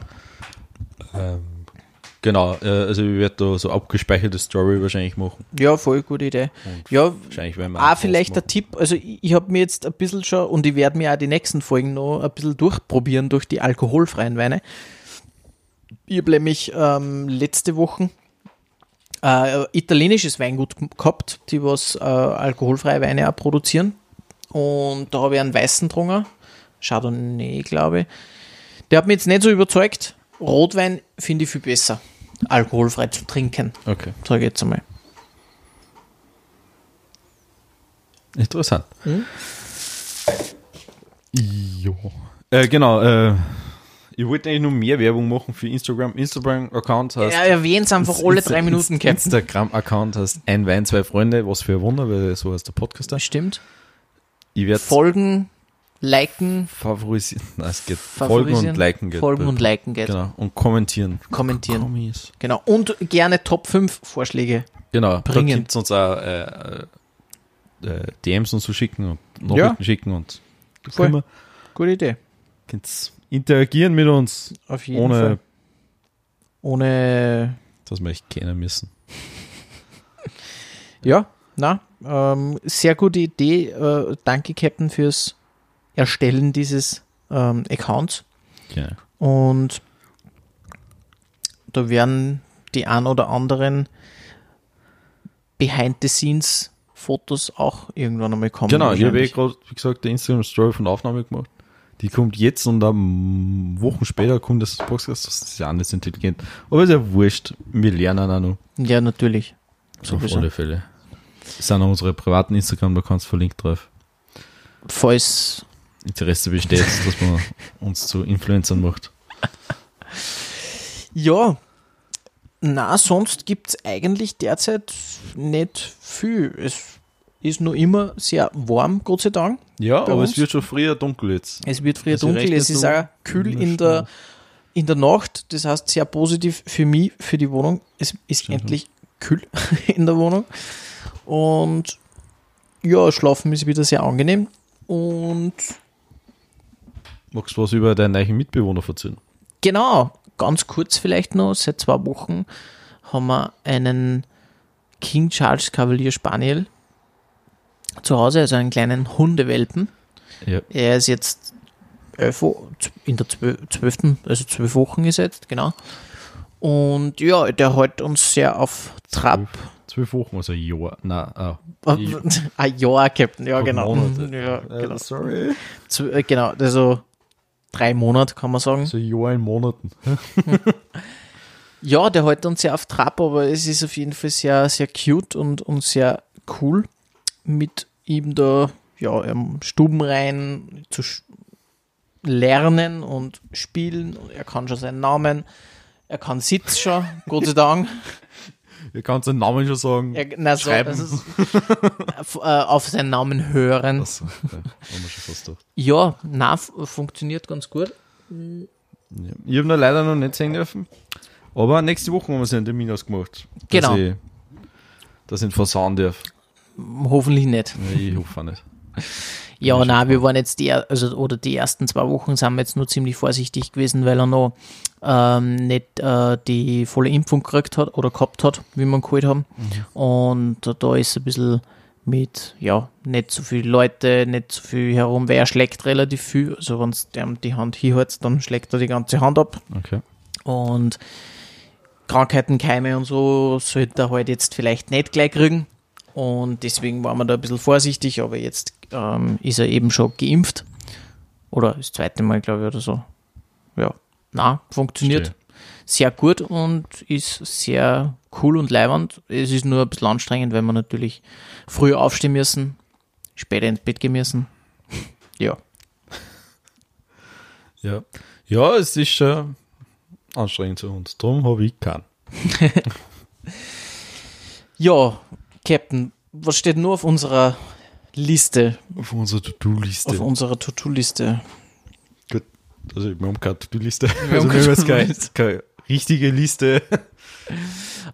Ähm, genau, äh, also wir werden da so abgespeicherte Story wahrscheinlich machen. Ja, voll gute Idee. Und Ja, wahrscheinlich werden wir auch vielleicht der Post Tipp, also ich, ich habe mir jetzt ein bisschen schon, und ich werde mir auch die nächsten Folgen noch ein bisschen durchprobieren durch die alkoholfreien Weine. Ich habe nämlich ähm, letzte Woche äh, italienisches Weingut gehabt, die was äh, alkoholfreie Weine auch produzieren. Und da habe ich einen weißen Drunger, Chardonnay, glaube ich. Der hat mich jetzt nicht so überzeugt. Rotwein finde ich viel besser, alkoholfrei zu trinken. Okay, sage ich jetzt einmal. interessant. Mhm. Jo. Äh, genau, äh, ich wollte eigentlich nur mehr Werbung machen für Instagram. Instagram-Account heißt Er erwähnt es einfach alle Insta- drei Minuten, Captain. Instagram-Account heißt Ein Wein, zwei Freunde. Was für ein Wunder, weil so heißt der Podcast. da. Stimmt. Ich werde Folgen, liken, favorisieren. Nein, es geht. Folgen und liken geht. Folgen und liken geht. Genau. Und kommentieren. Kommentieren. Kommis. Genau. Und gerne Top 5 Vorschläge. Genau. Bringen. Da uns auch äh, äh, DMs und so schicken und Nachrichten schicken und Voll. Gute Idee. könnt interagieren mit uns, Auf jeden ohne Fall. Ohne. dass wir euch kennen müssen. Ja, na, ähm, sehr gute Idee. Äh, danke, Captain, fürs Erstellen dieses ähm, Accounts. Genau. Und da werden die ein oder anderen Behind-the-Scenes-Fotos auch irgendwann einmal kommen. Genau, ich habe eh gerade, wie gesagt, der Instagram-Story von der Aufnahme gemacht. Die kommt jetzt und am Wochen später kommt das Podcast. Das ist ja nicht so intelligent. Aber ist ja wurscht. Wir lernen auch noch. Ja, natürlich. Auf Sowieso. alle Fälle. Das sind auch unsere privaten Instagram-Accounts verlinkt drauf. Falls Interesse besteht, dass man uns zu Influencern macht. Ja, na, sonst gibt es eigentlich derzeit nicht viel. Es ist nur immer sehr warm, Gott sei Dank. Ja, aber uns? es wird schon früher dunkel jetzt. Es wird früher Also dunkel, es ist auch kühl in der in der, Nacht. Das heißt, sehr positiv für mich, für die Wohnung. Es ist Stimmt. endlich kühl in der Wohnung. Und ja, schlafen ist wieder sehr angenehm. Und Magst du was über deinen neuen Mitbewohner erzählen? Genau, ganz kurz vielleicht noch, seit zwei Wochen haben wir einen King Charles Cavalier Spaniel zu Hause, also einen kleinen Hundewelpen. Ja. Er ist jetzt elf, in der zwö- zwölften, also zwölf Wochen ist er jetzt, genau. Und ja, der hält uns sehr auf Trab. Zwölf Wochen, also ein Jahr. Nein, ah. Ein Jahr, Captain, ja, genau. Ja, Äh, genau. Sorry. Zw- äh, genau, also drei Monate kann man sagen. So ein Jahr in Monaten. Ja, der hält uns sehr auf Trab, aber es ist auf jeden Fall sehr, sehr cute und, und sehr cool mit ihm da ja, im Stuben rein zu lernen und spielen. Er kann schon seinen Namen, er kann Sitz schon, Gott sei Dank. Ihr könnt seinen Namen schon sagen. Er, na, so, ist, auf, äh, auf seinen Namen hören. Achso, okay. haben wir schon fast gedacht. Ja, na, funktioniert ganz gut. Ja. Ich habe leider noch nicht sehen dürfen. Aber nächste Woche haben wir einen Termin ausgemacht. Genau. Dass ich, dass ich ihn versauen darf. Hoffentlich nicht. Ja, ich hoffe nicht. Ja, nein, wir waren jetzt die, also, oder die ersten zwei Wochen sind wir jetzt nur ziemlich vorsichtig gewesen, weil er noch ähm, nicht äh, die volle Impfung gekriegt hat oder gehabt hat, wie wir ihn geholt haben. Und äh, da ist ein bisschen mit, ja, nicht so viele Leute, nicht so viel herum, weil er schlägt relativ viel. Also, wenn du die Hand hinhältst, dann schlägt er die ganze Hand ab. Okay. Und Krankheiten, Keime und so sollte er halt jetzt vielleicht nicht gleich kriegen. Und deswegen waren wir da ein bisschen vorsichtig, aber jetzt ähm, ist er eben schon geimpft. Oder das zweite Mal, glaube ich, oder so. Ja, na, funktioniert Verstehe. sehr gut und ist sehr cool und leibend. Es ist nur ein bisschen anstrengend, weil wir natürlich früher aufstehen müssen, später ins Bett gehen müssen. ja. Ja. Ja, es ist schon anstrengend für uns. Darum habe ich keinen. Ja, Captain, was steht nur auf unserer Liste, Auf unserer To-Do-Liste. auf unserer To-Do-Liste? Gut. Also, wir haben keine To-Do-Liste. Also, wir keine haben jetzt keine, keine richtige Liste.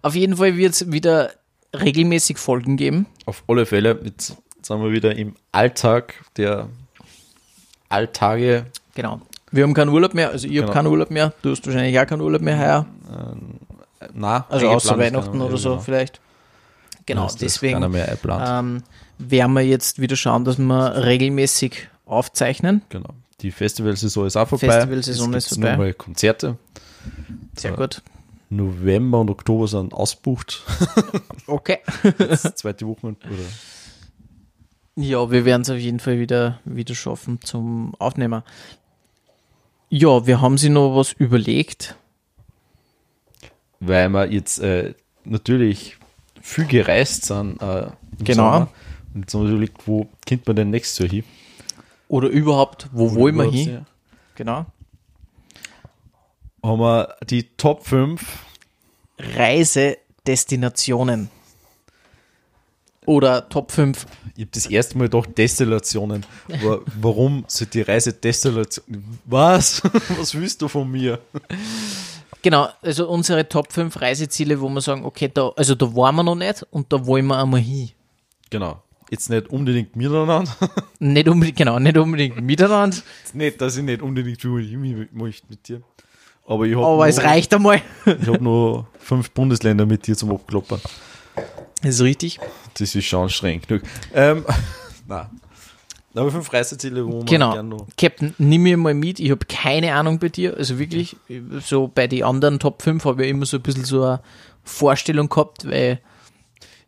Auf jeden Fall wird es wieder regelmäßig Folgen geben. Auf alle Fälle, jetzt sind wir wieder im Alltag der Alltage. Genau. Wir haben keinen Urlaub mehr, also ich habe Genau. keinen Urlaub mehr, du hast wahrscheinlich auch keinen Urlaub mehr heuer, Äh, Na, also außer Weihnachten oder so genau. vielleicht. Genau, deswegen ähm, werden wir jetzt wieder schauen, dass wir regelmäßig aufzeichnen. Genau. Die Festivalsaison ist auch vorbei. Festivalsaison Jetzt ist vorbei. Nochmal Konzerte. Sehr Ja. gut. November und Oktober sind ausbucht. Okay. Das zweite Wochenende. Oder Ja, wir werden es auf jeden Fall wieder, wieder schaffen zum Aufnehmen. Ja, wir haben sie noch was überlegt. weil wir jetzt äh, natürlich viel gereist sind. Äh, Genau. Sommer. Und wir überlegt, wo könnte man denn nächstes Jahr hin? Oder überhaupt, wo wollen wir hin? ja. Genau. Haben wir die Top 5 Reisedestinationen. Oder Top 5. Ich habe das erste Mal doch Destillationen. Aber warum sind die Reise Destillation? Was? Was willst du von mir? Genau, also unsere Top 5 Reiseziele, wo wir sagen, okay, da, also da waren wir noch nicht und da wollen wir einmal hin. Genau. Jetzt nicht unbedingt miteinander. Nicht unbedingt, genau, nicht unbedingt miteinander, nicht, dass ich nicht unbedingt möchte mit dir. Aber ich habe aber es reicht einmal. Ich habe nur fünf Bundesländer mit dir zum Abkloppern. Das ist richtig. Das ist schon anstrengend genug. Ähm, nein. Aber fünf Reiseziele, wo man Genau. gerne noch. Captain, nimm mir mal mit. Ich habe keine Ahnung bei dir. Also wirklich, so bei den anderen Top 5 habe ich immer so ein bisschen so eine Vorstellung gehabt, weil,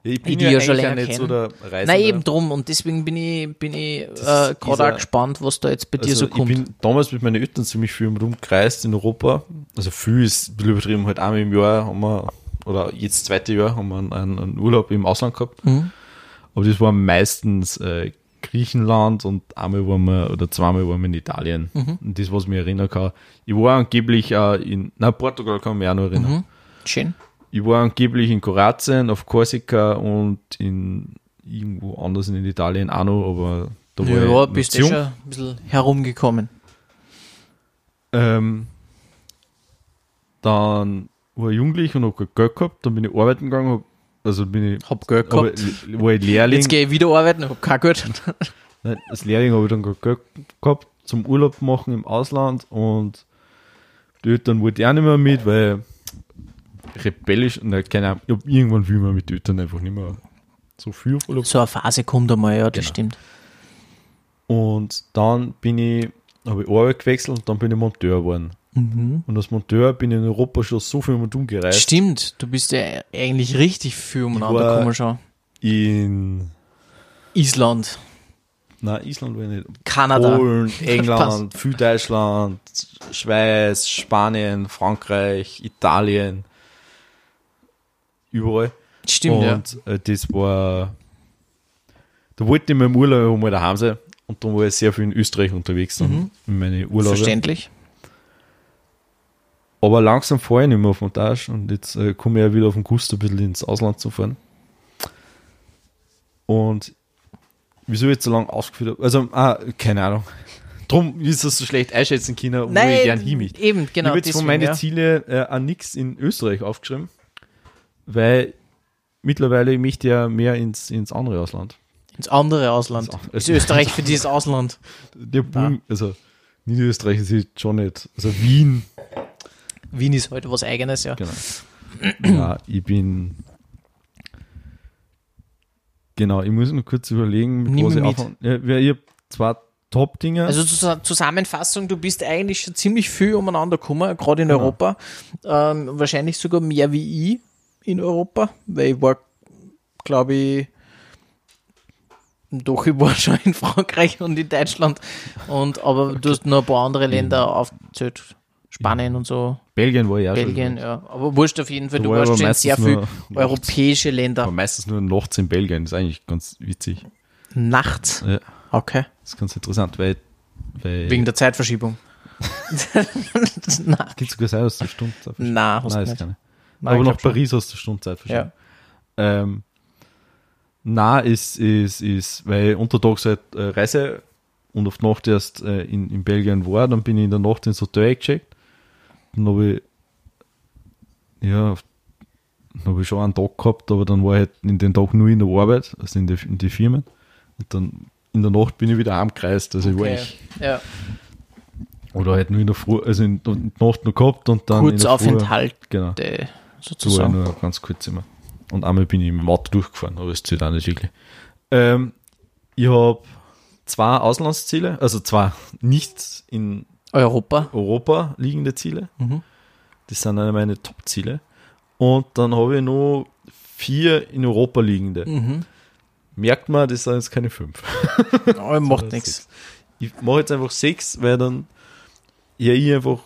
Ja, ich die ja schon länger nicht so der Reisender. nein, eben drum. Und deswegen bin ich, bin ich äh, gerade auch gespannt, was da jetzt bei dir Also so kommt. ich bin damals mit meinen Eltern ziemlich viel rumgereist in Europa. Also viel ist ein bisschen übertrieben, halt einmal im Jahr haben wir, oder jetzt zweite Jahr haben wir einen, einen Urlaub im Ausland gehabt. Mhm. Aber das war meistens äh, Griechenland und einmal waren wir, oder zweimal waren wir in Italien. Mhm. Und das, was ich mich erinnern kann. Ich war angeblich auch in, na Portugal kann ich mich auch noch erinnern. Mhm. Schön. Ich war angeblich in Kroatien, auf Korsika und in irgendwo anders in Italien auch noch, aber da war ich Ja, noch bist du jung. schon ein bisschen herumgekommen. Ähm, dann war ich jugendlich und habe kein Geld gehabt. Dann bin ich arbeiten gegangen, hab, also bin ich, Hab Geld aber, gehabt. war ich Lehrling. Jetzt gehe ich wieder arbeiten, hab kein Geld. Nein, als Lehrling habe ich dann Geld gehabt zum Urlaub machen im Ausland und die Eltern wollten auch nicht mehr mit, weil rebellisch, na, keine Ahnung, ich hab irgendwann will man mit den Eltern einfach nicht mehr so viel Urlaub. So eine Phase kommt einmal, ja, das Genau. stimmt. Und dann bin ich, habe ich Arbeit gewechselt und dann bin ich Monteur geworden. Und als Monteur bin ich in Europa schon so viel mit umgereist. Stimmt, du bist ja eigentlich richtig viel umeinander gekommen schon. In Island, Na, Island war ich nicht. Kanada. Polen, England, viel Deutschland, Schweiz, Spanien, Frankreich, Italien. Überall. Stimmt, ja. und äh, das war. Da wollte ich mal im Urlaub mal daheim sein. Und dann war ich sehr viel in Österreich unterwegs Mhm. in meine Urlaube. Verständlich. Aber langsam fahre ich nicht mehr auf Montage und jetzt äh, komme ich ja wieder auf den Gust, ein bisschen ins Ausland zu fahren. Und wieso ich jetzt so lange ausgeführt habe, also, ah, keine Ahnung. Drum ist das so schlecht einschätzen können, wo ich gern hin möchte. eben, genau. ich habe jetzt von meinen ja. Ziele äh, an nichts in Österreich aufgeschrieben, weil mittlerweile ich möchte ja mehr ins, ins andere Ausland. Ins andere Ausland. Ins Ist Österreich für dieses Ausland. Der Boom, also Niederösterreich ist jetzt schon nicht, also Wien, Wien ist heute was Eigenes, ja. Genau. ja, ich bin. Genau, ich muss nur kurz überlegen, mit Nimm was ich mit. anfangen. Ja, ich habe zwei Top-Dinge. Also zur Zusammenfassung, du bist eigentlich schon ziemlich viel umeinander gekommen, gerade in Genau. Europa. Ähm, wahrscheinlich sogar mehr wie ich in Europa, weil ich war, glaube ich, doch, ich war schon in Frankreich und in Deutschland. Und, aber du hast noch ein paar andere Länder aufgezählt. Spanien und so, Belgien war ja schon. Belgien, ja. Aber wurscht auf jeden Fall, du war warst schon in sehr viele europäische Länder. Aber meistens nur nachts in Belgien, das ist eigentlich ganz witzig. Nachts. Ja, Okay. das ist ganz interessant, weil, weil Wegen der Zeitverschiebung. na, gibt sogar sein, dass du Stundenzeit verschiebst. na, hast Nein, kann ich. Nein, Aber nach glaub schon. Paris hast du Stundenzeit verschieben. Ja. Ähm, na, ist, ist, ist, weil untertags halt äh, Reise und auf Nacht erst äh, in, in Belgien war, dann bin ich in der Nacht ins Hotel gecheckt. Habe ich, ja, habe ich schon einen Tag gehabt, aber dann war ich halt in den Tag nur in der Arbeit, also in die, in die Firmen. Und dann in der Nacht bin ich wieder heimgereist. Also ich war Okay. ich, Ja. oder halt nur in der Früh, also in, der Nacht noch gehabt und dann Früh, Kurzaufenthalte Genau. So sozusagen. nur ganz kurz immer. Und einmal bin ich mit dem Auto durchgefahren, aber es zählt auch nicht wirklich. Ähm, ich habe zwei Auslandsziele, also zwei nicht in Europa. Europa liegende Ziele. Mhm. Das sind eine meine Top-Ziele. Und dann habe ich noch vier in Europa liegende. Mhm. Merkt man, das sind jetzt keine fünf. Aber macht nichts. Ich mache jetzt einfach sechs, weil dann ja ich einfach,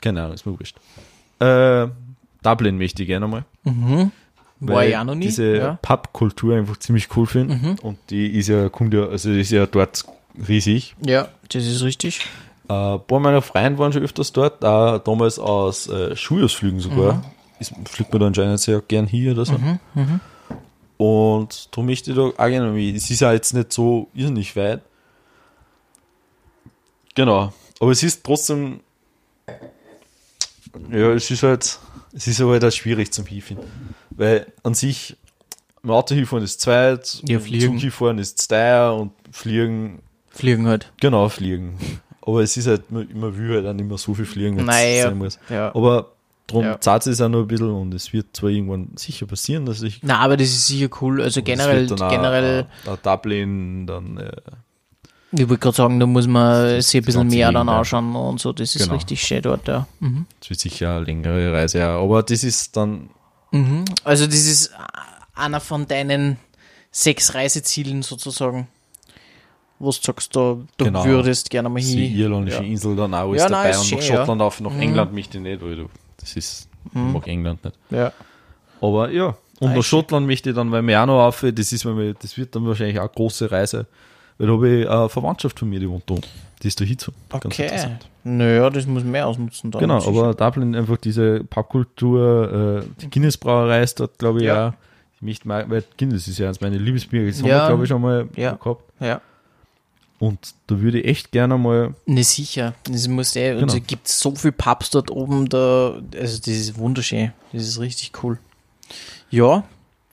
keine Ahnung, ist mir wurscht. Äh, Dublin möchte ich gerne mal. Mhm. War weil ich auch noch nie. diese ja. Pub-Kultur einfach ziemlich cool finde. Mhm. Und die ist ja, kommt ja, also ist ja dort riesig. ja, das ist richtig. Äh, ein paar meiner Freunde waren schon öfters dort, auch damals aus äh, Schulausflügen sogar. Ist, fliegt man da anscheinend sehr gern hier oder so. Mhm, Und darum möchte ich da auch gerne mit. Es ist ja jetzt nicht so irrsinnig weit. Genau. Aber es ist trotzdem, ja, es ist halt, es ist halt auch schwierig zum Hinfinden. Weil an sich, im Auto hinfahren ist zweit, Ja, fliegen. Zug hinfahren ist steier und fliegen, Fliegen halt. genau, fliegen. Aber es ist halt, man, will halt auch nicht mehr so viel fliegen, wenn es sein muss. Ja. Aber darum Ja. zahlt es auch noch ein bisschen und es wird zwar irgendwann sicher passieren, dass ich Na, aber das ist sicher cool. Also generell, dann auch, generell, äh, Dublin, dann äh, ich wollte gerade sagen, da muss man Das sich ein bisschen mehr dann anschauen und so. Das ist Genau. richtig schön dort, ja. Mhm. es wird sicher eine längere Reise, ja. Aber das ist dann, Mhm. Also das ist einer von deinen sechs Reisezielen sozusagen, wo du sagst, da, du Genau. würdest gerne mal die hin. irländische ja. Insel dann auch alles Ja, nein, dabei ist und nach schön, ja. Schottland auf, nach Mhm. England möchte ich nicht, weil du, das ist, ich mag England nicht. Ja. Aber ja, und Nein, nach. Schottland möchte ich dann, weil mir auch noch auf, das ist, wenn wir, das wird dann wahrscheinlich auch eine große Reise, weil da habe ich eine Verwandtschaft von mir, die wohnt da. Die ist da hinzu. Okay. Naja, das muss man mehr ausnutzen. Dann Genau, sicher. aber Dublin einfach diese Pubkultur, äh, die Guinness Brauerei ist dort, glaube ich, Ja. auch. Ich möchte mal, weil Guinness ist ja eins meiner Liebesbiere, das haben Ja. wir, glaube ich, schon mal Ja. gehabt. Ja. Und da würde ich echt gerne mal, Ne, sicher. Das muss eh, Genau. es gibt so viele Pubs dort oben, da, also das ist wunderschön. Das ist richtig cool. Ja,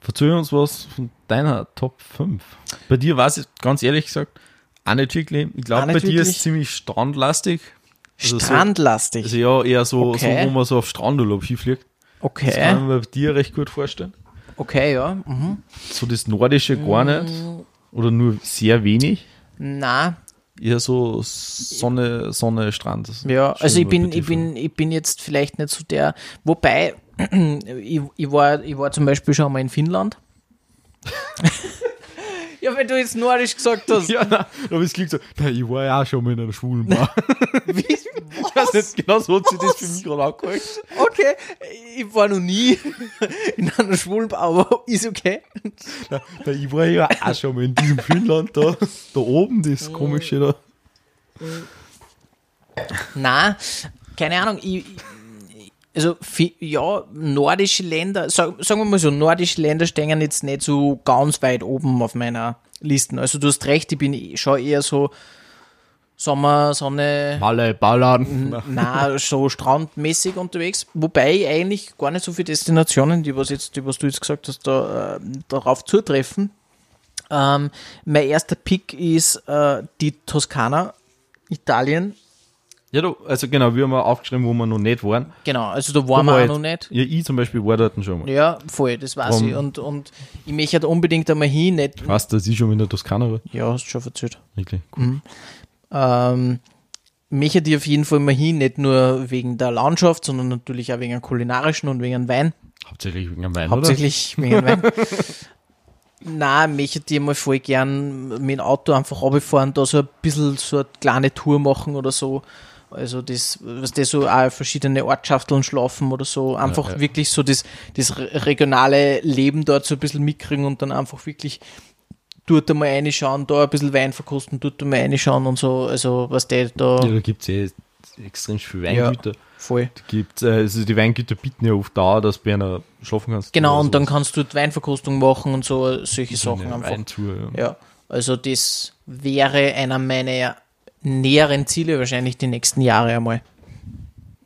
verzögern uns was von deiner Top 5. Bei dir war es ganz ehrlich gesagt auch nicht wirklich. Ich glaube, bei nicht dir ist wirklich? es ziemlich strandlastig. Also so- strandlastig. Also ja, eher so, Okay. so wo man so auf Strandurlaub hinfliegt. Das okay, kann man bei dir recht gut vorstellen. okay, ja. Mhm. So das Nordische gar nicht. Oder nur sehr wenig. Na, Eher so Sonne, Sonne, Strand. Ja, also ich bin, ich bin, ich bin jetzt vielleicht nicht so der, wobei, ich, ich, war, ich war zum Beispiel schon mal in Finnland. ja, wenn du jetzt Nordisch gesagt hast. Ja, nein, habe ich Glück gesagt, nein, ich war ja auch schon mal in einer schwulen Bar. Wie, Ich weiß nicht, genau so hat sich das für mich gerade angehört. okay, ich war noch nie in einer schwulen Bar, aber ist okay. Nein, nein, ich war ja auch schon mal in diesem Finnland da, da oben, das komische da. Na, keine Ahnung, ich- also ja, nordische Länder, sag, sagen wir mal so, nordische Länder stehen jetzt nicht so ganz weit oben auf meiner Liste. Also du hast recht, ich bin eh- schon eher so Sommer, Sonne, Malle, Ballern. na, so strandmäßig unterwegs. Wobei ich eigentlich gar nicht so viele Destinationen, die was jetzt, die was du jetzt gesagt hast, da, äh, darauf zutreffen. Ähm, mein erster Pick ist äh, die Toskana, Italien. Ja, du, also genau, wir haben auch aufgeschrieben, wo wir noch nicht waren. Genau, also da waren Da wir war auch noch nicht. Ja, ich zum Beispiel war dort schon mal. Ja, voll, das weiß Drum- ich. Und, und ich möchte halt unbedingt einmal hin, nicht. Weißt du, dass ich schon in der Toskana war? Ja, hast du schon erzählt. Wirklich. Cool. Ähm, möchte ich auf jeden Fall mal hin, nicht nur wegen der Landschaft, sondern natürlich auch wegen dem kulinarischen und wegen dem Wein. Hauptsächlich wegen dem Wein, Hauptsächlich wegen dem Wein. Nein, möchte ich mal voll gern mit dem Auto einfach runterfahren, da so ein bisschen so eine kleine Tour machen oder so. Also das, was das so auch verschiedene Ortschafteln schlafen oder so, einfach ja. wirklich so das, das re- regionale Leben dort so ein bisschen mitkriegen und dann einfach wirklich dort einmal reinschauen, da ein bisschen Wein verkosten, dort einmal reinschauen und so, also was der da Ja, da gibt es eh extrem viele Weingüter. voll. Da Gibt, äh, also die Weingüter bieten ja oft da, dass du einer schlafen kannst. Genau, oder und dann kannst du dort Weinverkostung machen und so, solche Sachen einfach. Weintour, ja. Ja, also das wäre einer meiner näheren Ziele wahrscheinlich die nächsten Jahre einmal.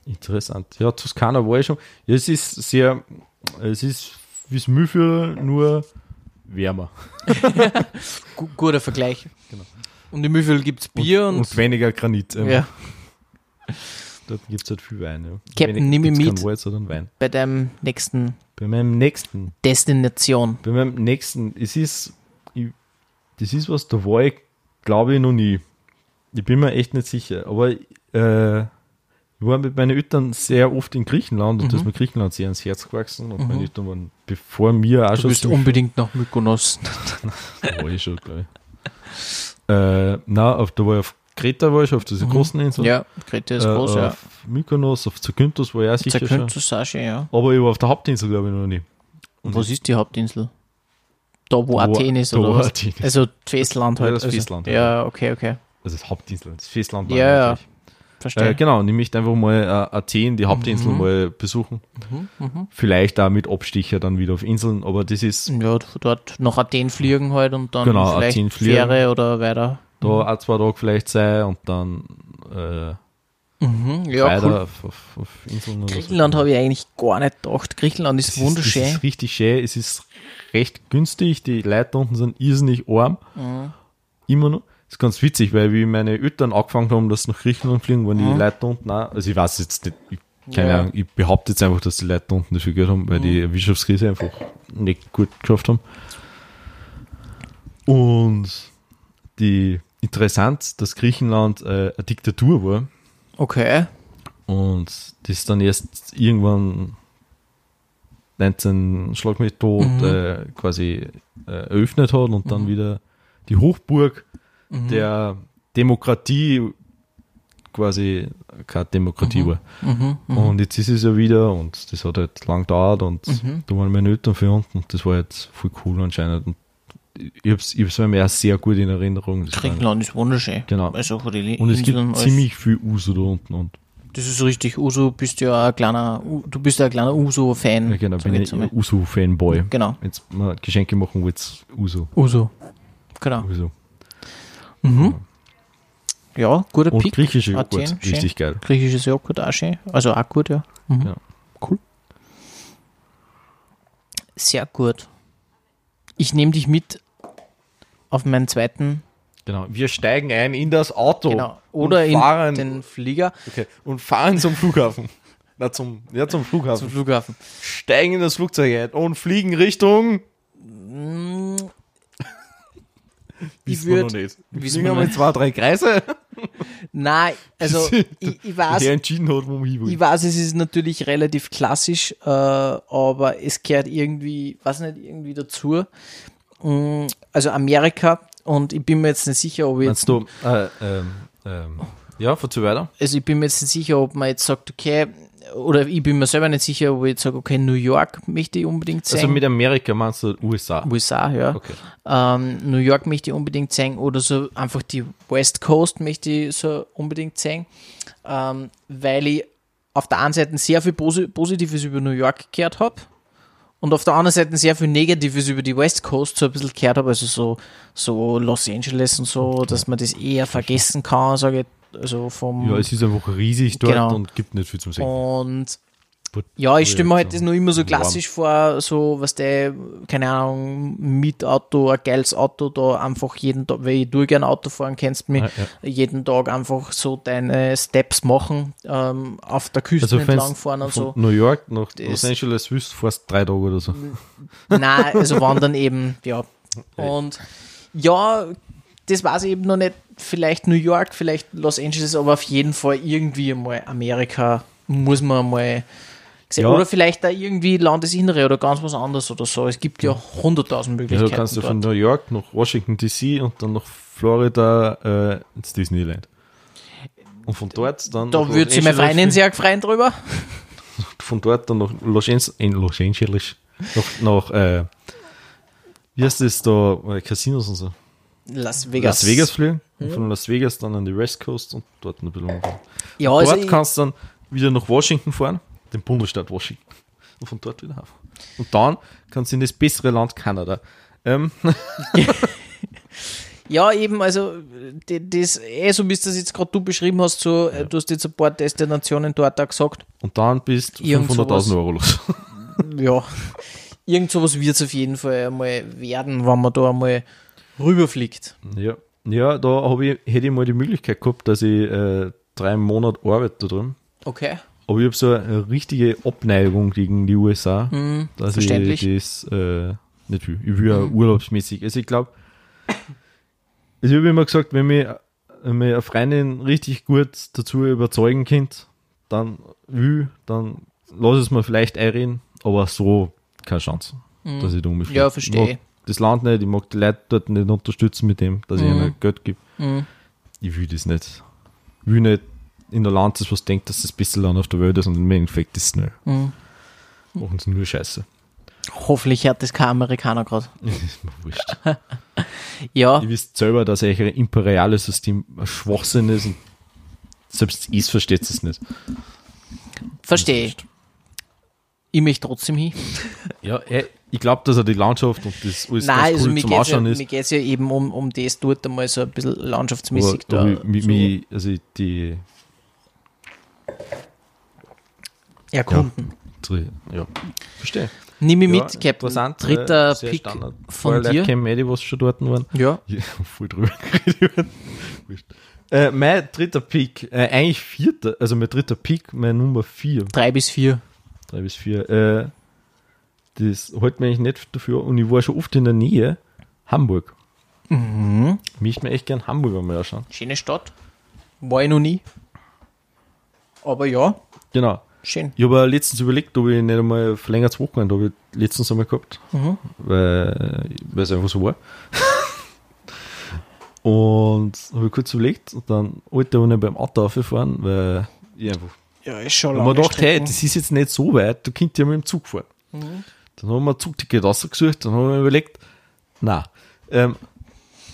Interessant. Ja, Toskana war ich schon. Ja, es ist sehr, es ist wie das Mühlviertel, nur wärmer. Gu guter Vergleich. Und im Müffel gibt es Bier und, und weniger Granit. ähm, ja, Dort gibt es halt viel Wein. Ja. Captain, nimm mich mit. Wald, sondern Wein. bei deinem nächsten Bei meinem nächsten, Destination. bei meinem nächsten, es ist, ich, das ist was, da war ich, glaube ich, noch nie. Ich bin mir echt nicht sicher. Aber äh, ich war mit meinen Eltern sehr oft in Griechenland und Mhm. das ist mir Griechenland sehr ans Herz gewachsen. Und meine Eltern waren, bevor mir auch Du schon bist ziemlich- unbedingt nach Mykonos. War ich schon, glaube ich. Äh, na, auf, da war ich auf Kreta, war ich auf dieser großen Insel. Mhm. Ja, Kreta ist äh, groß, ja. Auf Mykonos, auf Zakynthos war ich auch sicher schon. Zakynthos auch schon, ja. Aber ich war auf der Hauptinsel, glaube ich, noch nie. Und was ist die Hauptinsel? Da, wo wo- Athen ist, oder wo was? Athen ist. Also Festland Ja, halt. das also, Festland, Ja, okay, okay. Also das Hauptinsel, das Festland war Ja, ja. natürlich. Verstehe. Äh, genau, und ich möchte einfach mal äh, Athen, die Hauptinsel, Mhm. mal besuchen. Vielleicht auch mit Abstecher dann wieder auf Inseln, aber das ist Ja, dort nach Athen fliegen halt und dann Genau, vielleicht Athen fliegen. Fähre oder weiter. da auch zwei Tage vielleicht sein und dann äh, Mhm, ja, weiter cool. auf, auf, auf Inseln oder so. Griechenland habe ich eigentlich gar nicht gedacht. Griechenland ist Es wunderschön. Ist, es ist richtig schön, es ist recht günstig, die Leute unten sind irrsinnig arm. Mhm. Immer noch. Ist ganz witzig, weil wie meine Eltern angefangen haben, dass nach Griechenland fliegen, waren die Leute da unten auch, also ich weiß jetzt nicht, ich, keine Mhm. Ja. Ahnung, ich behaupte jetzt einfach, dass die Leute unten dafür Geld haben, weil Mhm. die Wirtschaftskrise einfach nicht gut geschafft haben. Und die interessant, dass Griechenland äh, eine Diktatur war Okay. und das dann erst irgendwann 19 Schlag mich tot Mhm. äh, quasi äh, eröffnet hat und dann wieder die Hochburg Mhm. der Demokratie quasi keine Demokratie war. Mhm. Und jetzt ist es ja wieder und das hat halt lang gedauert und Mhm. da waren meine Eltern für unten und das war jetzt voll cool anscheinend. Und ich ich hab's mir auch sehr gut in Erinnerung. Griechenland ist wunderschön. Genau. Also Und es gibt Inseln alles. ziemlich viel Uso da unten und Das ist richtig. Uso bist ja ein kleiner, du bist ja ein kleiner Uso-Fan. ja, genau, bin ich ein Uso-Fanboy. Genau. Jetzt mal Geschenke machen, wo jetzt Uso. Uso. Genau. Uso. Mhm. Ja, guter Und Pick. griechische Joghurt, Athen, schön. richtig geil. Griechisches Joghurt auch schön. Also auch gut, ja. Mhm. Ja. Cool. Sehr gut. Ich nehme dich mit auf meinen zweiten, Genau. Wir steigen ein in das Auto. genau, oder in den Flieger okay, und fahren zum Flughafen. Na, zum, ja, zum Flughafen. zum Flughafen. steigen in das Flugzeug ein und fliegen Richtung. Ich Wissen wir würd- noch nicht. Wissen wir nicht. zwei, drei Kreise. Nein, also ich, ich weiß, Der entschieden hat, wo will. Ich weiß, es ist natürlich relativ klassisch, äh, aber es gehört irgendwie, weiß nicht, irgendwie dazu. Mm, Also Amerika und ich bin mir jetzt nicht sicher, ob ich jetzt, Meinst du, äh, ähm, ähm, ja, verzeih weiter. also ich bin mir jetzt nicht sicher, ob man jetzt sagt, okay, oder ich bin mir selber nicht sicher, ob ich jetzt sage, okay, New York möchte ich unbedingt sehen. Also mit Amerika meinst du USA. USA, ja. Okay. Ähm, New York möchte ich unbedingt sehen oder so einfach die West Coast möchte ich so unbedingt sehen, ähm, weil ich auf der einen Seite sehr viel Posi Positives über New York gehört habe und auf der anderen Seite sehr viel Negatives über die West Coast so ein bisschen gehört habe, also so, so Los Angeles und so, dass man das eher vergessen kann, sage ich, also vom Ja, es ist einfach riesig dort Genau. und gibt nicht viel zum Sehen. und ja, ich stelle mir halt das noch immer so klassisch vor, so, was der, keine Ahnung, Mietauto, ein geiles Auto da einfach jeden Tag, weil tue gerne Auto fahren, kennst mich, Ja, ja. jeden Tag einfach so deine Steps machen, ähm, auf der Küste Also entlang fahren und von so. New York nach Los Angeles willst, fast drei Tage oder so. Nein, also wandern eben, ja. Und ja, das weiß ich eben noch nicht. Vielleicht New York, vielleicht Los Angeles, aber auf jeden Fall irgendwie mal Amerika muss man mal sehen. Ja. Oder vielleicht da irgendwie Landesinnere oder ganz was anderes oder so. Es gibt ja hunderttausend Möglichkeiten. du kannst du von dort. New York nach Washington DC und dann nach Florida äh, ins Disneyland. Und von dort dann. Da würde Los meine Freundin sehr freuen drüber. Von dort dann nach Los Angeles. In Los Angeles. Nach, nach äh, wie heißt das da? Äh, Casinos und so. Las Vegas. Las Vegas fliegen. Und von Las Vegas dann an die West Coast und dort ein bisschen umfahren. Ja, also dort kannst du dann wieder nach Washington fahren, den Bundesstaat Washington. Und von dort wieder heimfahren. Und dann kannst du in das bessere Land Kanada. Ähm, ja, eben, also das, eh so wie du das jetzt gerade du beschrieben hast, so, äh, du hast jetzt ein paar Destinationen dort auch gesagt. und dann bist du Irgend 500.000 sowas. Euro los. Ja, irgend sowas wird es auf jeden Fall einmal werden, wenn man da einmal rüberfliegt. Ja, ja da ich, hätte ich mal die Möglichkeit gehabt, dass ich äh, drei Monate arbeite da drüben. Okay. Aber ich habe so eine richtige Abneigung gegen die USA, Mhm, dass verständlich. ich das äh, nicht will. Ich will ja urlaubsmäßig. Also ich glaube, also ich habe immer gesagt, wenn mich eine Freundin richtig gut dazu überzeugen könnt, dann will, dann lass es mir vielleicht einreden, aber so keine Chance, dass ich da umfliege. Mhm. Ja, verstehe. Ich mag das Land nicht, ich mag die Leute dort nicht unterstützen mit dem, dass ich Mhm. ihnen Geld gebe. Mhm. Ich will das nicht. Ich will nicht in der Land, das was denkt, dass das beste Land auf der Welt ist und im Endeffekt ist es nicht. Mhm. Machen sie nur Scheiße. Hoffentlich hat das kein Amerikaner gerade. ist mir wurscht. Ja, Ihr wisst selber, dass euer imperiales System ein Schwachsinn ist und selbst ich versteht es nicht. verstehe ich. Möchte trotzdem hin. Ja, eh, ich glaube, dass er die Landschaft und das alles Nein, ganz also cool mir zum geht es ja, Anschauen mir ist. geht's ja eben um, um das dort einmal so ein bisschen landschaftsmäßig Aber, da. aber so mi, also die, erkunden. die ja, verstehe. Nimm mich Ja, mit, Captain. Dritter äh, sehr Pick Standard. von Vorher dir. eh die, was schon dort waren. Ja. Ja, voll drüber geredet. Äh, mein dritter Pick, äh, eigentlich vierter, also mein dritter Pick, mein Nummer vier, Drei bis vier. Drei bis vier, äh, das hält mir eigentlich nicht dafür und ich war schon oft in der Nähe, Hamburg. Mhm. Ich möchte mir echt gern Hamburg einmal anschauen. Schöne Stadt. War ich noch nie. Aber ja, Genau. schön. Ich habe letztens überlegt, ob ich nicht einmal ein verlängertes Wochenende habe ich letztens einmal gehabt, Mhm. weil, es einfach so war. und habe ich kurz überlegt und dann wollte ich nicht beim Auto aufgefahren, weil ich einfach Ja, ist schon Und man dachte, hey, das ist jetzt nicht so weit, du könntest ja mit dem Zug fahren. Mhm. Dann haben wir ein Zugticket rausgesucht, dann haben wir überlegt, na, ähm,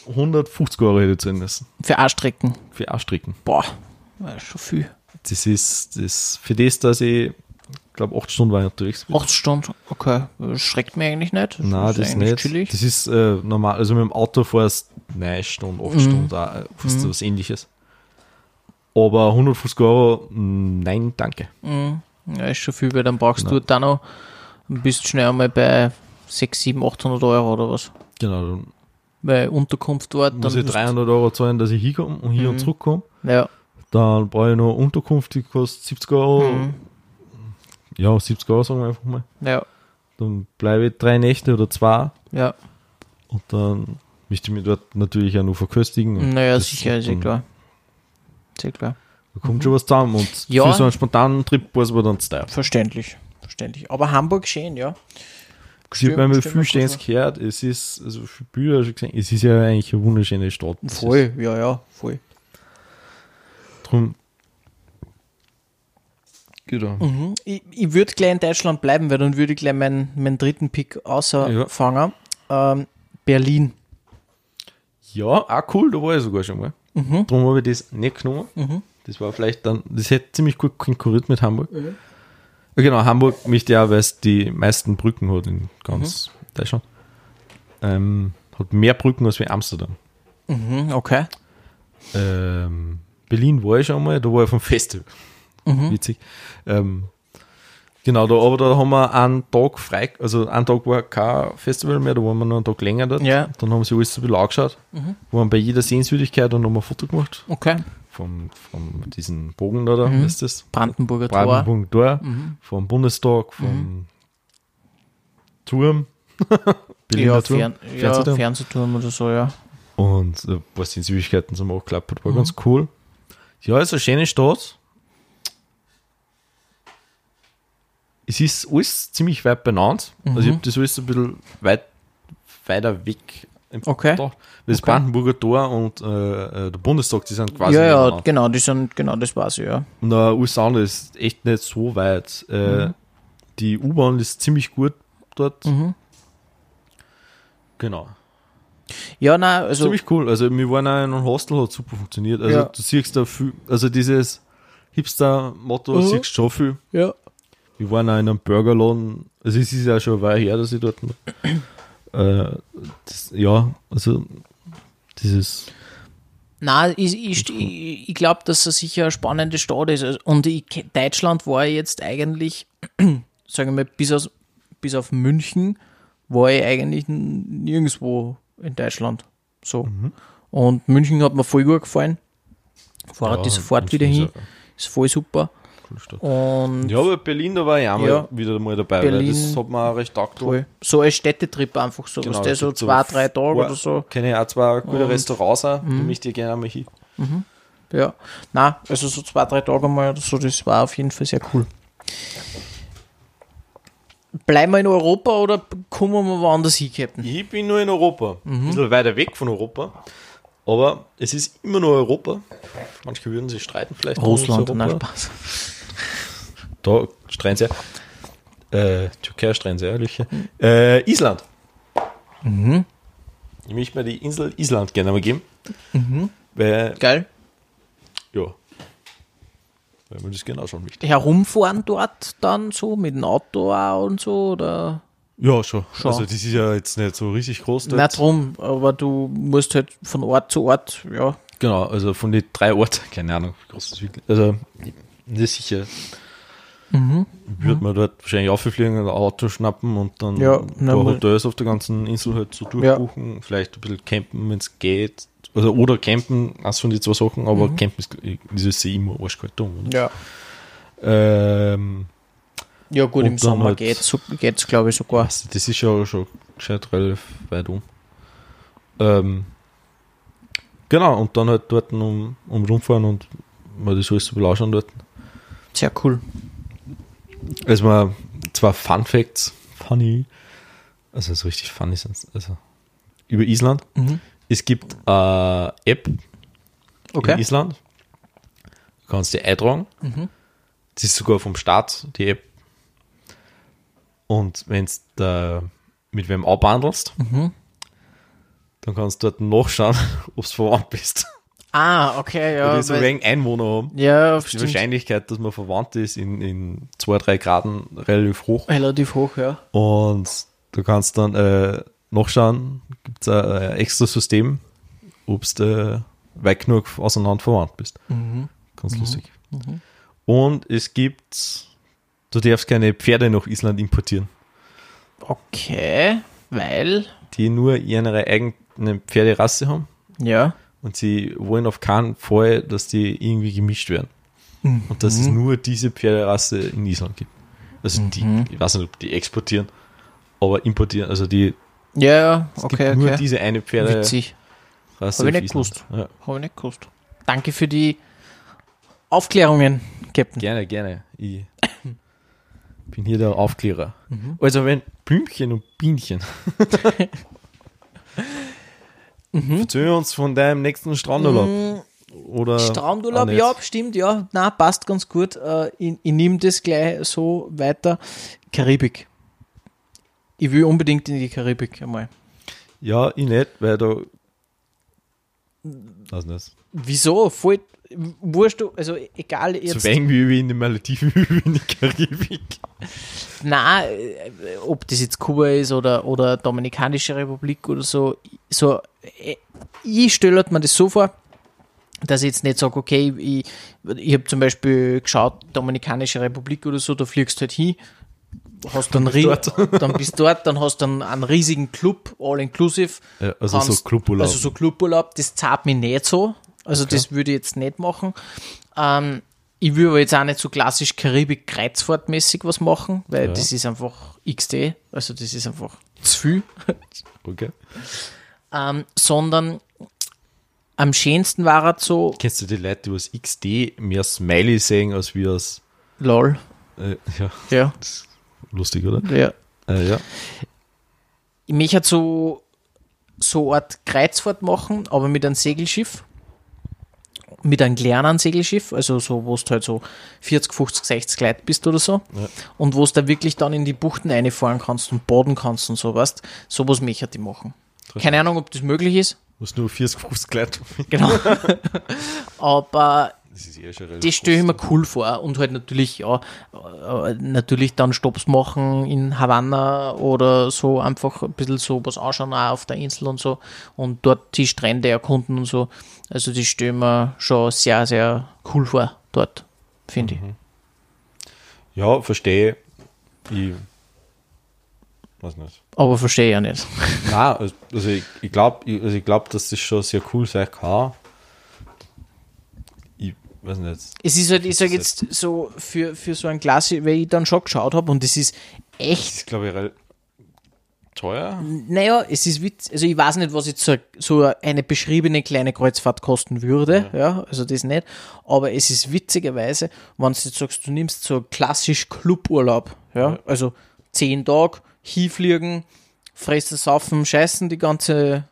150 Euro hätte ich zahlen müssen Für A-Strecken. für A-Strecken. Boah, das ist schon viel. Das ist das für das, dass ich, glaube 8 Stunden war ich unterwegs bin. Acht Stunden, okay. Das schreckt mich eigentlich nicht. Nein, das ist eigentlich nicht. chillig. Das ist äh, normal, also mit dem Auto fährst 9 Stunden, 8 Mhm. Stunden, auch, äh, fast was ähnliches. Aber 150 Euro, mh, nein, danke. Mhm. Ja, ist schon viel, weil dann brauchst Genau. du da noch, bist schnell einmal bei 6, 7, 800 Euro oder was. Genau, dann Weil Unterkunft dort, muss dann ich 300 Euro zahlen, dass ich hinkomme und hier Mhm. und zurückkomme. Ja, Dann brauche ich noch Unterkunft, die kostet 70 Euro. Mhm. Ja, 70 Euro sagen wir einfach mal. ja, Dann bleibe ich drei Nächte oder zwei ja. und dann möchte ich mich dort natürlich auch noch verköstigen. Naja, sicher, ist ja dann- klar. Sehr klar. Da kommt schon was zusammen und Ja. für so einen spontanen Trip war es aber dann zu teuer. Verständlich. Verständlich. Aber Hamburg schön, ja. Ich habe mir Stimmt, viel Stens gehört, es ist, also für Bilder schon gesehen, es ist ja eigentlich eine wunderschöne Stadt. Voll, ja, ja, voll. Drum, genau. Mhm. Ich, ich würde gleich in Deutschland bleiben, weil dann würde ich gleich meinen, meinen dritten Pick Ja. außerfangen. Ähm, Berlin. Ja, auch cool, da war ich sogar schon mal. Mhm. Darum habe ich das nicht genommen. Mhm. Das war vielleicht dann, das hätte ziemlich gut konkurriert mit Hamburg. Ja, genau, Hamburg möchte ja, weil es die meisten Brücken hat in ganz Mhm. Deutschland. Ähm, hat mehr Brücken als wie Amsterdam. Mhm, okay. Ähm, Berlin war ich schon mal, da war ich vom Festival. Mhm. Witzig. Ähm, genau, da, aber da haben wir einen Tag frei, also einen Tag war kein Festival mehr, da waren wir noch einen Tag länger dort. Ja. Dann haben sie alles so ein bisschen angeschaut. Mhm. Waren bei jeder Sehenswürdigkeit und haben ein Foto gemacht. Okay. Vom, vom diesen Bogen da, da Mhm. was ist das? Brandenburger Tor. Brandenburg Tor, Mhm. vom Bundestag, vom Turm. Berliner Ja, Turm, Fern ja, Fernsehturm. Fernsehturm oder so, ja. Und äh, was die Süßigkeiten zum auch geklappt hat, war Mhm. ganz cool. Ja, ist eine schöne Stadt. Es ist alles ziemlich weit benannt. Also ich Mhm. habe das alles ein bisschen weit, weiter weg Im Okay. Dach. Das Okay. Brandenburger Tor und äh, äh, der Bundestag, die sind quasi ja, ja, genau, die sind, genau, das weiß ich, ja. Und der USA ist echt nicht so weit. Äh, Mhm. Die U-Bahn ist ziemlich gut dort. Mhm. Genau. Ja, nein, also, ziemlich cool. Also wir waren auch in einem Hostel, hat super funktioniert. Also Ja. du siehst da viel, also dieses Hipster-Motto Mhm. siehst du schon viel. ja. Wir waren auch in einem Burgerladen. Also es ist ja schon Weile her, dass ich dort äh, das, ja, also dieses Nein, ich, ich, ich, ich glaube, dass es sicher eine spannende Stadt ist. Also, Und ich, Deutschland war jetzt eigentlich, sagen wir mal, bis, aus, bis auf München, war ich eigentlich nirgendwo in Deutschland. So. Und München hat mir voll gut gefallen. Fahre ja, die sofort wieder ist hin. Ist voll super. Coole Stadt. Und Ja, aber Berlin, da war ich auch mal Ja. wieder mal dabei, Berlin- weil das hat mir auch recht taugt. voll. so ein Städtetrip einfach so. Genau, was der so zwei, drei Tage oder so. Kenne ich auch zwei gute Und- Restaurants, auch, Mhm. die möchte ich gerne einmal hin. Ja. Na, also so zwei, drei Tage mal oder so, das war auf jeden Fall sehr cool. Bleiben wir in Europa oder kommen wir woanders hin, Captain? Ich bin nur in Europa, ein bisschen weiter weg von Europa, aber es ist immer nur Europa. Manche würden sich streiten vielleicht. Russland, Europa. Spaß. Da streiten sie. Äh, Türkei streiten sie, ehrlich. Äh, Island. Ich möchte mir die Insel Island gerne mal geben. Weil, Geil. ja. Weil man das gerne ausschauen möchte. Herumfahren dort dann so mit dem Auto auch und so oder? Ja, schon. Schon. Also, das ist ja jetzt nicht so richtig groß. dort. Nicht drum, aber du musst halt von Ort zu Ort, ja. Genau, also von den drei Orten, keine Ahnung, wie groß das wirklich Also, nicht sicher. Mhm. Würde man dort wahrscheinlich auffliegen, ein Auto schnappen und dann Ja, ein paar Hotels auf der ganzen Insel halt so durchbuchen. Vielleicht ein bisschen campen, wenn es geht. Also, oder campen, eins von die zwei Sachen, aber Mhm. campen ist, ist ja immer arschkalt da. Oder? Ja. Ähm, Ja gut, im Sommer halt- geht's, so, geht's glaube ich sogar. also das ist ja schon gescheit relativ weit um. Ähm, genau, und dann halt dort um, um rumfahren und mal das alles so belauschen dort. Sehr cool. Also mal zwei Fun Facts, funny, also so richtig funny sind also über Island. Mhm. Es gibt eine App in Okay. Island. Du kannst die eintragen. Mhm. Das ist sogar vom Staat, die App. Und wenn du mit wem abhandelst, Mhm. dann kannst du dort nachschauen, ob du verwandt bist. Ah, okay, Ja, die so wegen Einwohner haben. ja, Die stimmt. Wahrscheinlichkeit, dass man verwandt ist, in, in zwei, drei Graden relativ hoch. Relativ hoch, ja. Und du kannst dann äh, nachschauen, gibt es ein, extra System, ob du weit genug auseinander verwandt bist. Mhm. Ganz lustig. Und es gibt, du darfst keine Pferde nach Island importieren, Okay, weil, die nur ihre eigene Pferderasse haben. ja. Und sie wollen auf keinen Fall, dass die irgendwie gemischt werden. Und dass es nur diese Pferderasse in Island gibt. Also die, ich weiß nicht, ob die exportieren, aber importieren. Also die, Ja, ja, okay, gibt nur okay. diese eine Pferderasse. Witzig. auf Hab ich nicht gewusst. Ja, Habe ich nicht gewusst. Danke für die Aufklärungen, Captain. gerne, gerne. Ich bin hier der Aufklärer. Mhm. Also wenn Blümchen und Bienchen. Mhm. Erzähl uns von deinem nächsten Strandurlaub. Oder Strandurlaub, ja, stimmt, ja. Na, passt ganz gut. Äh, Ich, ich nehme das gleich so weiter. Karibik. Ich will unbedingt in die Karibik einmal. Ja, ich nicht, weil da. Weiß nicht. Wieso? Voll wurscht, du- also egal So jetzt. wenig wie in den Malediven wie in die Karibik. Nein, äh, ob das jetzt Kuba ist oder, oder Dominikanische Republik oder so, so äh, ich stelle mir das so vor, dass ich jetzt nicht sage, okay, ich, ich habe zum Beispiel geschaut, Dominikanische Republik oder so, da fliegst du halt hin, hast dann, dann bist du dort, dann hast du einen, riesigen Club, all inclusive. Ja, also so Kannst- Cluburlaub. Also so Cluburlaub, das zahlt mich nicht so. Also das würde ich jetzt nicht machen. Ähm, ich würde aber jetzt auch nicht so klassisch Karibik-Kreuzfahrtmäßig was machen, weil Ja. das ist einfach XD, also das ist einfach zu viel. okay. ähm, sondern am schönsten war es so, Kennst du die Leute, die aus XD mehr Smiley sehen, als wie aus. lol, Äh, ja, ja, lustig, oder? ja. Äh, ja. mich hat so so eine Art Kreuzfahrt machen, aber mit einem Segelschiff. Mit einem kleinen Segelschiff, also so, wo du halt so 40, 50, 60 Leute bist oder so. Ja. Und wo du da wirklich dann in die Buchten reinfahren kannst und baden kannst und so, weißt Sowas möchte ich machen. Keine Ahnung, ob das möglich ist. Muss nur 40, 50 Leute. Genau. aber Das ist eh schon relativ das stelle ich mir cool vor und halt natürlich, ja, äh, natürlich dann Stops machen in Havanna oder so, einfach ein bisschen so was anschauen auch auf der Insel und so und dort die Strände erkunden und so. Also das stelle ich mir schon sehr, sehr cool vor dort, finde ich. Ja, verstehe. Ich weiß nicht. Aber verstehe ich ja nicht. Nein, also also ich, ich glaube, also ich glaub, dass das schon sehr cool sein kann. Weiß nicht. Es ist halt, ich Das sage ist jetzt so, für, für so ein Glas, weil ich dann schon geschaut habe und es ist Das echt ist, glaube ich, teuer. Naja, es ist witz, also ich weiß nicht, was jetzt so, so eine beschriebene kleine Kreuzfahrt kosten würde, ja. also das nicht, aber es ist witzigerweise, wenn du jetzt sagst, du nimmst so klassisch Cluburlaub, ja, also zehn Tage, hinfliegen, fressen, saufen, scheißen die ganze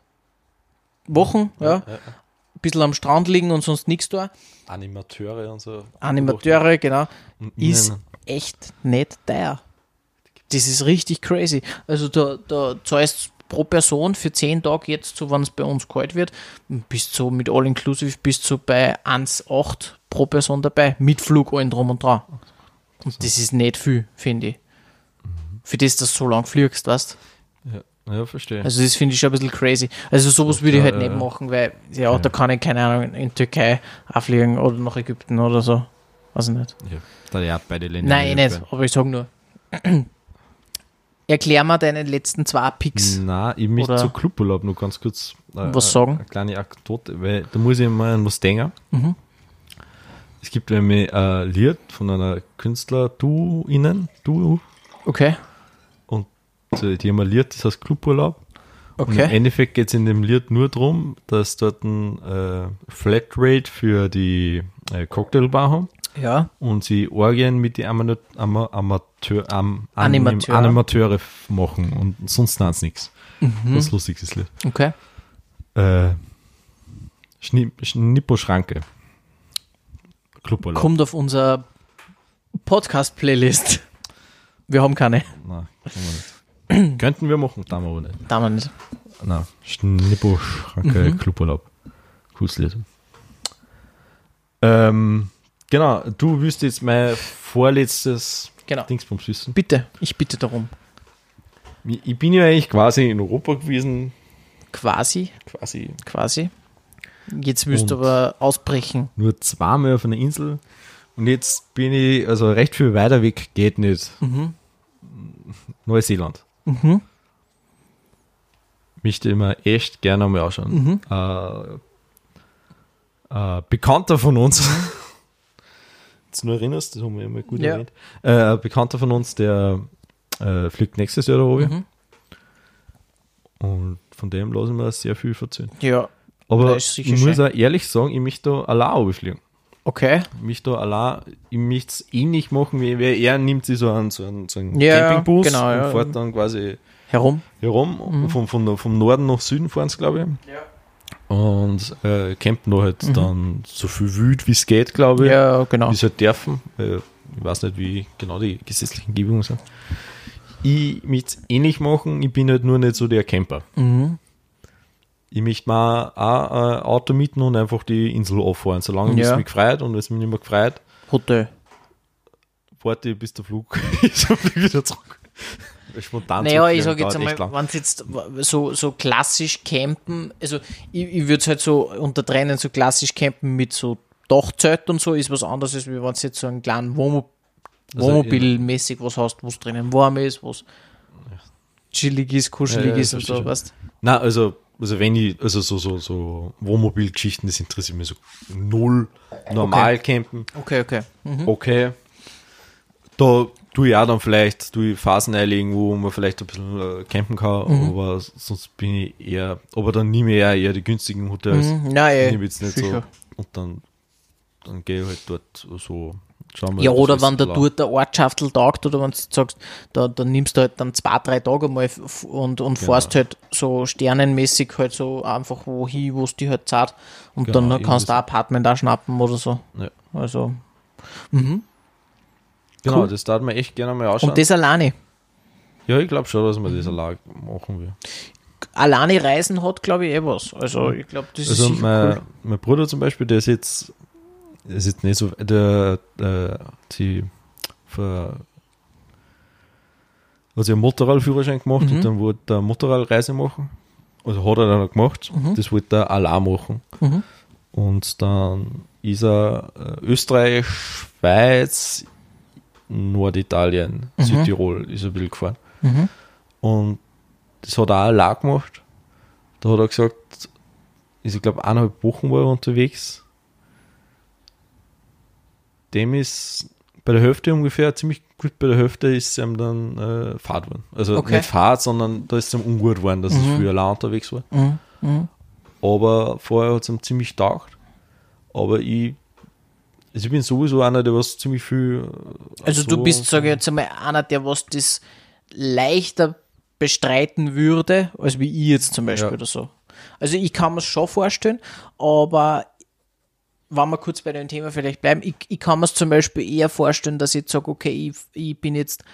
Wochen, ja, ein bisschen am Strand liegen und sonst nichts da, Animateure und so. Animateure, genau, ist echt nicht teuer. Das ist richtig crazy. Also da, da zahlst pro Person für 10 Tage jetzt, so wenn es bei uns kalt wird, bis so mit All Inclusive bis zu bei 1,8 pro Person dabei, mit Flug allen drum und dran. Und das ist nicht viel, finde ich. Für das, dass du so lang fliegst, weißt Ja, ja verstehe. Also das finde ich schon ein bisschen crazy. Also sowas würde ich halt ja, nicht ja. machen, weil ja, da kann ich, keine Ahnung, in Türkei auffliegen oder nach Ägypten oder so. Weiß ich nicht. ja. Da ja beide Länder. Nein, eh nicht, aber ich sage nur. Erklär mal deine letzten zwei Picks. Nein, ich möchte zu Cluburlaub noch ganz kurz äh, Was äh, sagen? Eine kleine Anekdote, weil da muss ich mal an was denken. Mhm. Es gibt nämlich ein Lied von einer Künstler, du innen, du, Okay, äh, die haben ein Lied, das heißt Cluburlaub. Und im okay. Endeffekt geht es in dem Lied nur darum, dass dort ein äh, Flatrate für die äh, Cocktailbar haben Ja, und sie Orgien mit den Ama Ama Amateur Am Animateur. Animateure machen und sonst es nichts. Mhm. Ganz lustig das Lied. okay. Äh, Schni Schnippo-Schranke. Cluburlaub. Kommt auf unser Podcast-Playlist. Wir haben keine. Nein, kann man nicht. Könnten wir machen, tun wir aber nicht. Da wir nicht. Nein, Schnippo-Schranke, Mhm. Cluburlaub. Cooles Lied. Ähm, genau, du willst jetzt mein vorletztes Genau. Dingsbums wissen. Bitte, ich bitte darum. Ich bin ja eigentlich quasi in Europa gewesen, Quasi, quasi quasi. Jetzt willst du aber ausbrechen. nur zweimal auf einer Insel. Und jetzt bin ich, also recht viel weiter weg geht nicht. Mhm. Neuseeland. Mhm. Möchte ich mir echt gerne mal anschauen. Mhm. Äh, äh, Bekannter von uns, jetzt nur erinnerst, das haben wir immer gut Ja. erwähnt. Äh, ein Bekannter von uns, der äh, fliegt nächstes Jahr da oben. Mhm. Und von dem lassen wir sehr viel erzählen. Ja, Aber ich muss auch ehrlich sagen, ich möchte da allein runterfliegen. Okay. Ich möchte da allein, ich möchte es ähnlich machen, wie er nimmt sich so einen, so einen, so einen Ja, Campingbus genau, und ja. fährt dann quasi Herum. herum. Vom, vom, vom Norden nach Süden fahren sie, glaube ich. Ja. Und äh, campen da halt dann so viel wild, wie es geht, glaube ich. Mhm. Ja, genau. Wie sie halt dürfen. Äh, ich weiß nicht, wie genau die gesetzlichen Gebungen sind. Ich möchte es ähnlich machen, ich bin halt nur nicht so der Camper. Mhm. Ich möchte mir auch ein Auto mieten und einfach die Insel auffahren. Solange Ja. es mich gefreut und es mich nicht mehr gefreut, Hotel. warte bis der Flug ist und wieder zurück. Spontan Naja, ich sage jetzt einmal, wenn es jetzt so, so klassisch campen, also ich, ich würde es halt so untertrennen, so klassisch campen mit so Dachzelt und so, ist was anderes, als wenn du jetzt so einen kleinen Also, Wohnmobilmäßig was hast, wo es drinnen warm ist, wo es chillig ist, kuschelig Ja, ja, ist und so, weißt Nein, also, also wenn ich, also so, so, so Wohnmobilgeschichten, das interessiert mich so null. Normal campen, Okay, okay. Mhm. okay. Da tue ich auch dann vielleicht, tue ich Phasen einlegen, wo man vielleicht ein bisschen äh, campen kann, Mhm. aber sonst bin ich eher, aber dann nehme ich eher, eher die günstigen Hotels. Mhm. Nein, Ich nehme jetzt nicht sicher. so. Und dann, dann gehe ich halt dort so wir. Ja, oder wenn der da. dort der Ortschaftel taugt oder wenn du sagst, da, da nimmst du halt dann zwei, drei Tage mal und, und Genau. fährst halt so sternenmäßig halt so einfach wohin, wo es die halt zahlt und Genau, dann kannst du ein Apartment auch schnappen oder so. Ja. Also, Genau, Cool. das darf man echt gerne mal ausschauen. und das alleine. ja, ich glaube schon, dass wir das allein machen will. Alleine reisen hat, glaube ich, eh was. Also, ich glaube, das Also ist mein, cool. mein Bruder zum Beispiel, der ist jetzt, der ist nicht so, der, der die für, also einen Motorradführerschein gemacht Mhm. und dann wollte er eine Motorradreise machen. Also hat er dann gemacht. Mhm. Das wollte er allein machen. Mhm. Und dann ist er äh, Österreich, Schweiz, Norditalien, Mhm. Südtirol ist er bisschen gefahren. Mhm. Und das hat er auch allein gemacht. Da hat er gesagt, ist, ich glaube, eineinhalb Wochen war er unterwegs. Dem ist bei der Hälfte ungefähr, ziemlich gut bei der Hälfte ist ihm dann äh, Fahrt geworden. Also Okay. nicht Fahrt, sondern da ist es ihm ungut geworden, dass Mhm. es früher allein unterwegs war. Mhm. Mhm. Aber vorher hat es ihm ziemlich taugt. Aber ich, also ich bin sowieso einer, der was ziemlich viel. äh, Also du so- bist, sage ich jetzt einmal, einer, der was das leichter bestreiten würde, als wie ich jetzt zum Beispiel Ja. oder so. Also ich kann mir es schon vorstellen, aber wenn wir kurz bei dem Thema vielleicht bleiben, ich, ich kann mir es zum Beispiel eher vorstellen, dass ich jetzt sage, okay, ich, ich bin jetzt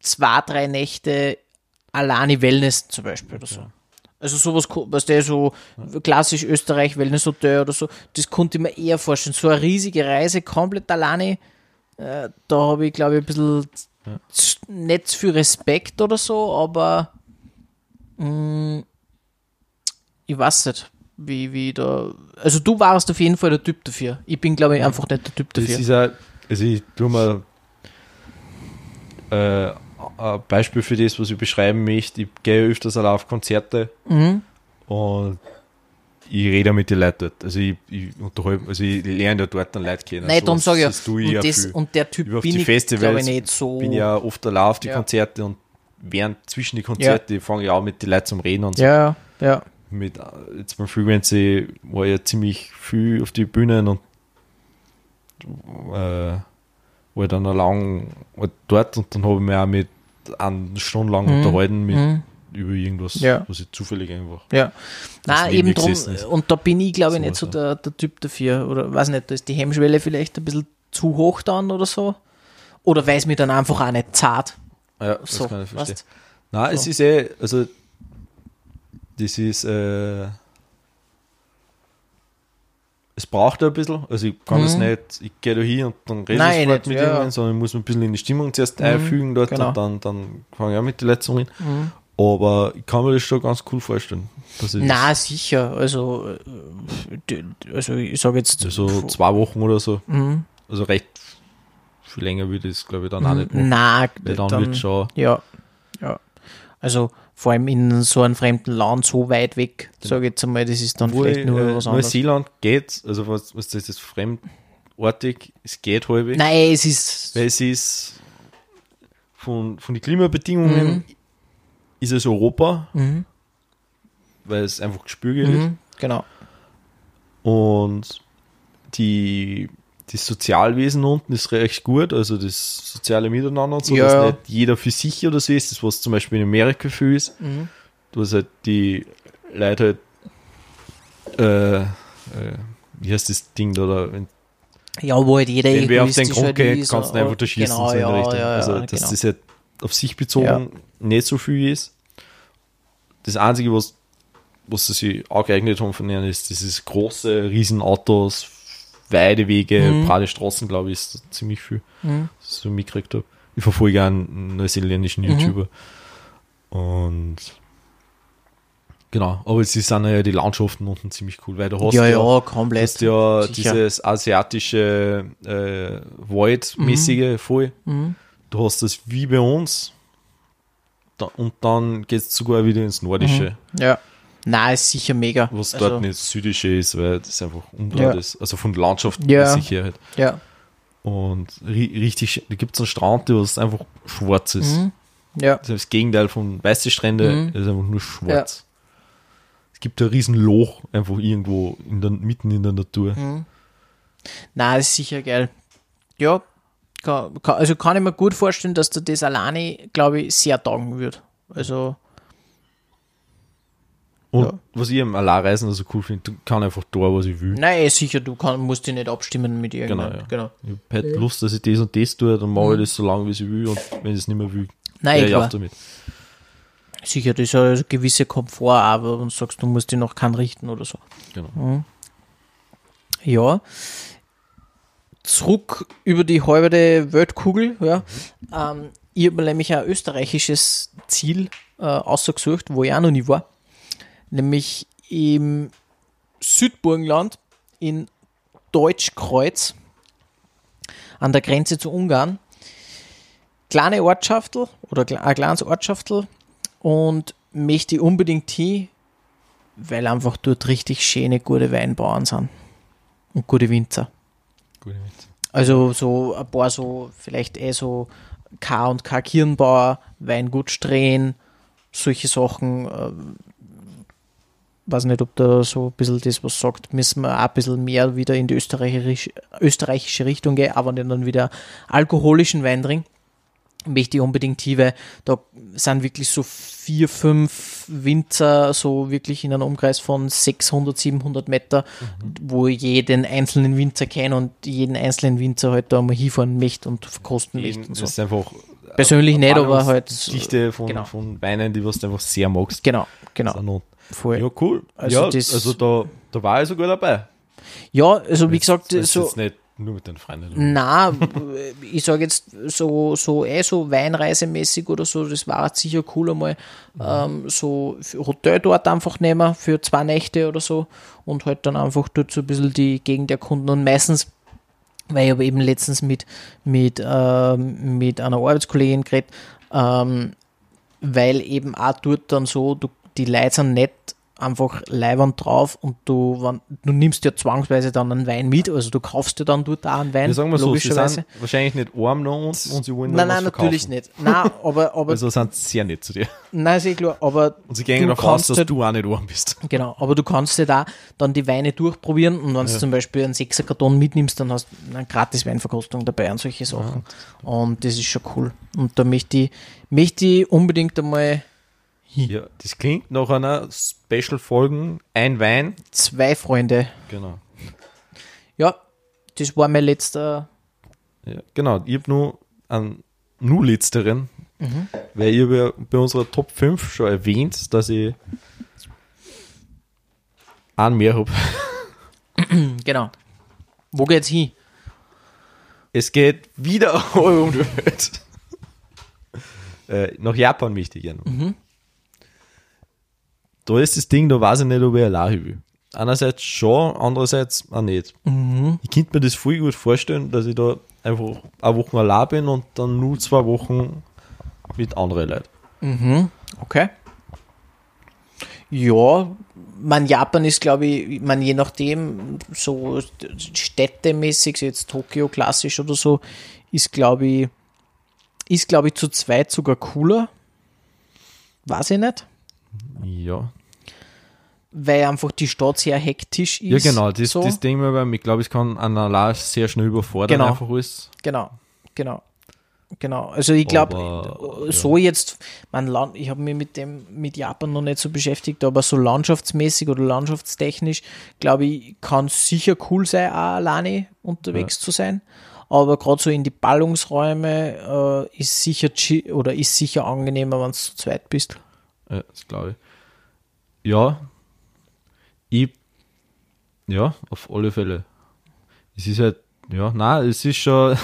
zwei, drei Nächte alleine Wellness zum Beispiel oder so. Also sowas, was der so klassisch Österreich Wellness Hotel oder so, das konnte ich mir eher vorstellen. So eine riesige Reise komplett alleine, äh, da habe ich glaube ich ein bisschen z- nicht viel Respekt oder so, aber mh, ich weiß nicht, wie, wie da. Also du warst auf jeden Fall der Typ dafür. Ich bin glaube ich einfach nicht der Typ Das dafür. ist ja, also ich tue mal äh, ein Beispiel für das, was ich beschreiben möchte. Ich gehe öfters allein auf Konzerte Mhm. und ich rede mit den Leuten dort. Also ich, ich unterhalte, also ich lerne ja dort dann Leute kennen. Nein, darum sage ich das ja. ich Und, ja das, und der Typ auf bin die ich, Festivals glaube ich, nicht so. bin ja oft allein auf die Ja. Konzerte und während zwischen die Konzerte fange ich auch mit den Leuten zum Reden und so. ja, ja. Mit, äh, jetzt beim Frequency war ja ziemlich viel auf die Bühnen und äh, war dann auch lang war dort und dann habe ich mich auch mit eine Stunde lang Mhm. unterhalten mit, Mhm. über irgendwas, Ja. was ich zufällig einfach. Ja. Nein, eben drum, und da bin ich, glaube ich, So nicht so der, der Typ dafür. Oder weiß nicht, da ist die Hemmschwelle vielleicht ein bisschen zu hoch dann oder so. Oder weil es mir dann einfach auch nicht zart. Ja, das So, kann ich verstehen. weißt? Nein, es So. ist eh, also das ist, äh, es braucht ein bisschen, also ich kann das Mhm. nicht, ich gehe da hin und dann rede Nein, ich nicht, mit ja. jemandem, sondern ich muss ein bisschen in die Stimmung zuerst Mhm, einfügen dort genau. und dann, dann fange ich auch mit den Leuten zu reden. Mhm. Aber ich kann mir das schon ganz cool vorstellen. Na, sicher. Also, äh, also ich sage jetzt. das, so zwei Wochen oder so, Mhm. also recht viel länger würde ich das glaube ich dann auch nicht machen. Nein, Weil dann, dann, wird schon, ja, ja. Also vor allem in so einem fremden Land so weit weg, sage ich jetzt einmal, das ist dann Obwohl, vielleicht nur äh, was anderes. Neuseeland geht, also was, was das ist fremdartig, es geht halbwegs. Nein, es ist. Weil es ist von, von den Klimabedingungen Mhm. ist es Europa, Mhm. weil es einfach gespürgelt Mhm. Genau. ist. Und die, das Sozialwesen unten ist recht gut, also das soziale Miteinander und so, Ja, dass nicht jeder für sich oder so ist, das was zum Beispiel in Amerika viel ist, Mhm. du hast halt die Leute halt, äh, äh, wie heißt das Ding da, da wenn Ja, wo halt jeder Wenn wer auf den Grund halt geht, kannst du einfach da schießen. Genau, so in der ja, Richtung. ja, also, dass genau. das halt auf sich bezogen nicht so viel ist. Das Einzige, was, was sie sich auch geeignet haben von ihnen, ist dieses große Riesenautos, Weidewege, Mhm. breite Straßen, glaube ich, ist ziemlich viel. Mhm. Ich so mitgekriegt habe. Ich verfolge einen neuseeländischen Mhm. YouTuber. Und genau, aber es sind ja die Landschaften unten ziemlich cool, weil du hast Ja, ja, ja, komplett. hast ja Sicher. dieses asiatische äh, Wald-mäßige voll. Mhm. Du hast das wie bei uns. Da, und dann geht es sogar wieder ins Nordische, Ja. Nein, ist sicher mega. was Also, dort nicht Südische ist, weil das einfach umdreht Ja. ist. Also von der Landschaft Ja. sicher halt. Ja. Und ri richtig, da gibt es einen Strand, der was einfach schwarz ist. Mhm. Ja. Das ist das Gegenteil von weiße Strände, Mhm. ist einfach nur schwarz. Es gibt ein riesen Loch einfach irgendwo in der, mitten in der Natur. Mhm. Nein, ist sicher geil. Ja, kann, kann, also kann ich mir gut vorstellen, dass dir das alleine, glaube ich, sehr taugen wird. Also, Und Ja. was ich am Alleinreisen so cool finde, du kann einfach da, was ich will. nein, sicher, du kann, musst dich nicht abstimmen mit irgendjemandem. Genau, ja. genau. Ich habe halt Lust, dass ich das und das tue, dann mache ich das so lange, wie ich will und wenn ich es nicht mehr will, Nein, ich auf damit. Sicher, das ist ja ein gewisser Komfort, aber wenn du sagst, du musst dich noch keinen richten oder so. Genau. Ja. Zurück über die halbe Weltkugel, ja. Ähm, ich habe mir nämlich ein österreichisches Ziel äh, ausgesucht, wo ich auch noch nie war. Nämlich im Südburgenland in Deutschkreuz an der Grenze zu Ungarn. Kleine Ortschaftel oder ein kleines Ortschaftel und möchte unbedingt hin, weil einfach dort richtig schöne, gute Weinbauern sind und gute Winzer. Gut, mit. Also so ein paar so, vielleicht eh so K und K Kirnbauer, Weingut Strehn, solche Sachen. Weiß nicht, ob da so ein bisschen das was sagt, müssen wir auch ein bisschen mehr wieder in die österreichische, österreichische Richtung gehen, aber nicht dann wieder alkoholischen Wein trinken. Möchte ich unbedingt hin, weil da sind wirklich so vier, fünf Winzer, so wirklich in einem Umkreis von 600, 700 Meter, wo ich jeden einzelnen Winzer kenne und jeden einzelnen Winzer halt da mal hinfahren möchte und verkosten möchte und Das so. ist einfach Persönlich nicht, aber halt. Dichte von, genau. von Weinen, die was du einfach sehr magst. Genau, genau. Voll. Ja, cool. Also ja, also da, da war ich sogar dabei. Ja, also wie gesagt, Das so. jetzt nicht nur mit den Freunden. Na, ich sage jetzt so, so eh so Weinreisemäßig oder so, das war jetzt sicher cool einmal, ähm, so Hotel dort einfach nehmen für zwei Nächte oder so und halt dann einfach dort so ein bisschen die Gegend erkunden und meistens, weil ich habe eben letztens mit, mit, ähm, mit einer Arbeitskollegin geredet, ähm, weil eben auch dort dann so, du, die Leute sind nicht einfach leibend drauf und du, wann, du nimmst ja zwangsweise dann einen Wein mit, also du kaufst dir dann dort auch einen Wein, Wir sagen mal so, sie sind wahrscheinlich nicht arm noch und, und sie wollen Nein, nein, natürlich nicht. Nein, aber, aber Also sind sie sehr nett zu dir. nein, eh klar, aber Und sie gehen davon aus, dass halt- du auch nicht arm bist. Genau, aber du kannst dir da dann die Weine durchprobieren und wenn du zum Beispiel einen Sechserkarton mitnimmst, dann hast du eine gratis Weinverkostung dabei und solche Sachen. Und das ist schon cool. Und da möchte ich, möchte ich unbedingt einmal Ja, das klingt nach einer Special-Folgen. Ein Wein. zwei Freunde. Genau. Ja, das war mein letzter. Ja, genau. Ich habe nur einen nur letzteren, Mhm. weil ich habe ja bei unserer Top 5 schon erwähnt, dass ich einen mehr habe. Genau. Wo geht's hin? Es geht wieder um die Welt. äh, nach Japan möchte ich gerne. Mhm. Da ist das Ding, da weiß ich nicht, ob ich allein will. Einerseits schon, andererseits auch nicht. Mhm. Ich könnte mir das voll gut vorstellen, dass ich da einfach eine Woche allein bin und dann nur zwei Wochen mit anderen Leuten. Mhm. Okay. Ja, man Japan ist, glaube ich, man je nachdem, so städtemäßig, so jetzt Tokio klassisch oder so, ist, glaube ich, ist, glaube ich, zu zweit sogar cooler. Weiß ich nicht. Ja. Weil einfach die Stadt sehr hektisch Ja, ist. genau, das, so. das Ding aber, ich glaube, ich kann an allein sehr schnell überfordern, Genau. einfach alles. Genau, genau. Genau. Also ich glaube, so jetzt, mein Land, ich habe mich mit dem, mit Japan noch nicht so beschäftigt, aber so landschaftsmäßig oder landschaftstechnisch, glaube ich, kann es sicher cool sein, auch alleine unterwegs zu sein. Aber gerade so in die Ballungsräume äh, ist sicher oder ist sicher angenehmer, wenn du zu zweit bist. Ja, das glaube ich. Ja. Ich, ja, auf alle Fälle. Es ist halt, ja, nein, es ist schon.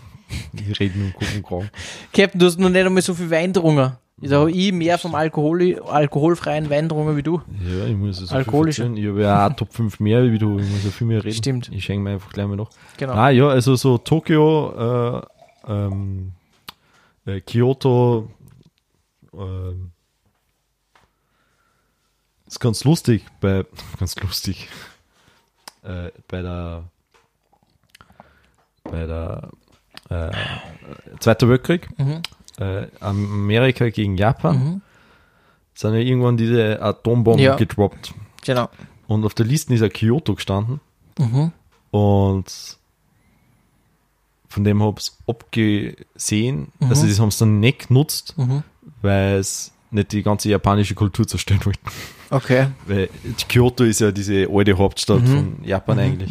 ich rede nur und Kragen. Captain, du hast noch nicht einmal so viel Wein getrunken. Da habe ich mehr vom Alkohol, alkoholfreien Wein getrunken wie du. Ja, ich muss es Alkoholische. Ich habe ja auch Top 5 mehr wie du, ich muss ja viel mehr reden. Stimmt. Ich schenke mir einfach gleich mal noch. Genau. Ah ja, also so Tokio, äh, ähm, äh, Kyoto, ist ganz lustig bei, ganz lustig, äh, bei der, bei der, äh, Zweiter Weltkrieg, Mhm. äh, Amerika gegen Japan, sind ja irgendwann diese Atombomben Ja. gedroppt. Genau. Und auf der Liste ist ja Kyoto gestanden. Mhm. Und von dem habe ich abgesehen. Mhm. Also das haben sie dann nicht genutzt, weil es nicht die ganze japanische Kultur zerstören wollten. Okay. Weil Kyoto ist ja diese alte Hauptstadt Mhm. von Japan eigentlich.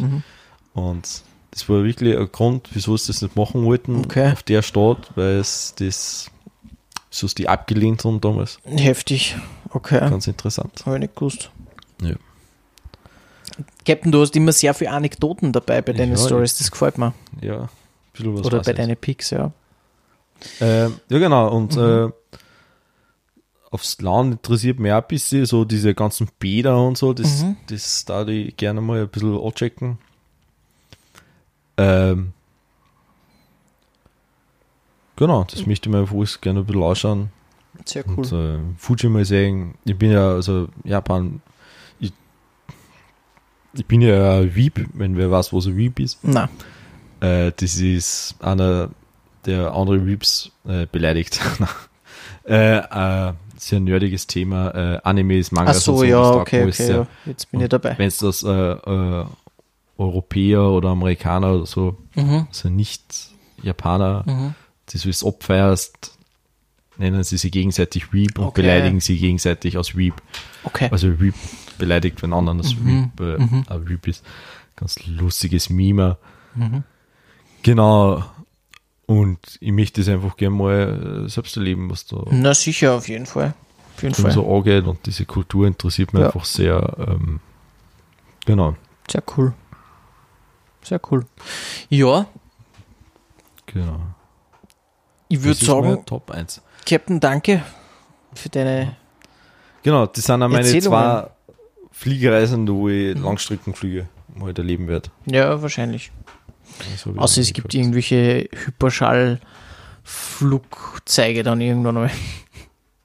Und das war wirklich ein Grund, wieso sie das nicht machen wollten Okay. auf der Stadt, weil es das, so die abgelehnt haben damals. Heftig. Okay. Ganz interessant. Habe ich nicht gewusst. Ja. Captain, du hast immer sehr viele Anekdoten dabei bei deinen Ja, Stories, das gefällt mir. Ja, ein bisschen was Oder bei deinen Picks, ja. Ähm, ja, genau. Und Mhm. äh, aufs Land interessiert mich auch ein bisschen so diese ganzen Bäder und so. Das, Mhm. das da ich gerne mal ein bisschen anchecken. Ähm, genau, das möchte ich mir alles gerne ein bisschen anschauen. Sehr cool. Und äh, Fuji mal sehen. Ich bin ja, also Japan, ich, ich bin ja ein Weeb, wenn wer weiß, was ein Weeb ist. Na, Äh, das ist einer, der andere Weeps äh, beleidigt. äh, äh, sehr nerdiges Thema. Äh, Animes, Mangas ach so, und ja, das taugt okay, okay, ja. Jetzt bin ich dabei. Wenn es das äh, äh, Europäer oder Amerikaner oder so, Mhm. also nicht Japaner, Mhm. das du es abfeierst, nennen sie sich gegenseitig Weep und Okay. beleidigen sie gegenseitig als Weep. Okay. Also Weep beleidigt, wenn anderen das Mhm. Weep, äh, Mhm. Weep ist. Ganz lustiges Meme. Mhm. Genau. Und ich möchte das einfach gerne mal äh, selbst erleben, was da Na sicher, auf jeden Fall. Auf jeden Fall. so angeht. Und diese Kultur interessiert mich Ja. einfach sehr. Ähm, genau. Sehr cool. Sehr cool. Ja, genau. ich würde sagen, Top 1. Captain, danke für deine. Genau, das sind auch meine zwei Fliegereisen, wo ich. Langstreckenflüge mal erleben werde. Ja, wahrscheinlich. Außer es gibt irgendwelche Hyperschallflugzeuge dann irgendwann mal.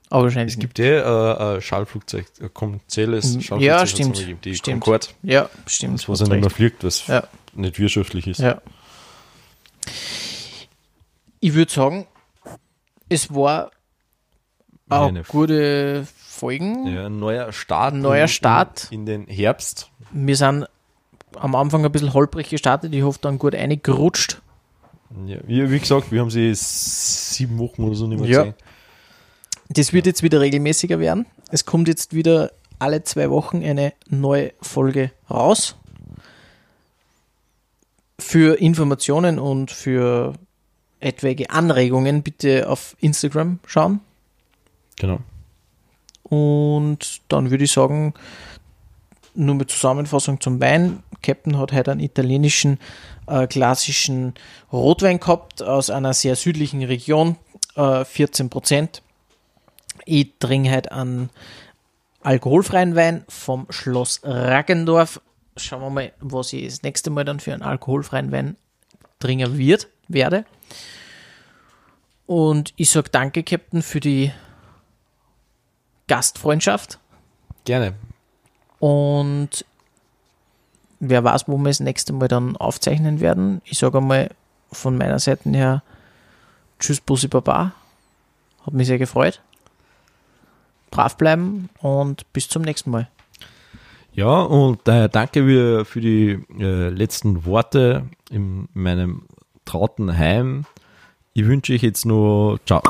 Aber wahrscheinlich Es gibt eh äh, ein Schallflugzeug, ein kommerzielles Mhm. Schallflugzeug. Ja, stimmt. gegeben, Die Stimmt. Concorde. Ja, stimmt. was ja nicht mehr fliegt, was Ja. nicht wirtschaftlich ist. Ja. Ich würde sagen, es war auch Eine- gute Folgen. Ja, ein neuer Start. Neuer Start. In, in den Herbst. Wir sind am Anfang ein bisschen holprig gestartet. Ich hoffe, dann gut eingerutscht. Ja, wie, wie gesagt, wir haben sie sieben Wochen oder so nicht mehr Ja. gesehen. Das wird jetzt wieder regelmäßiger werden. Es kommt jetzt wieder alle zwei Wochen eine neue Folge raus. Für Informationen und für etwaige Anregungen bitte auf Instagram schauen. Genau. Und dann würde ich sagen, nur mit Zusammenfassung zum Wein. Captain hat heute einen italienischen äh, klassischen Rotwein gehabt aus einer sehr südlichen Region, äh, 14 Prozent. Ich trinke heute einen alkoholfreien Wein vom Schloss Raggendorf. Schauen wir mal, was ich das nächste Mal dann für einen alkoholfreien Wein trinken wird, werde. Und ich sage danke, Captain, für die Gastfreundschaft. Gerne. Und wer weiß, wo wir das nächste Mal dann aufzeichnen werden. Ich sage einmal von meiner Seite her Tschüss, Bussi Baba. Hat mich sehr gefreut. Brav bleiben und bis zum nächsten Mal. Ja, und äh, danke wieder für die äh, letzten Worte in meinem trauten Heim. Ich wünsche euch jetzt nur Ciao.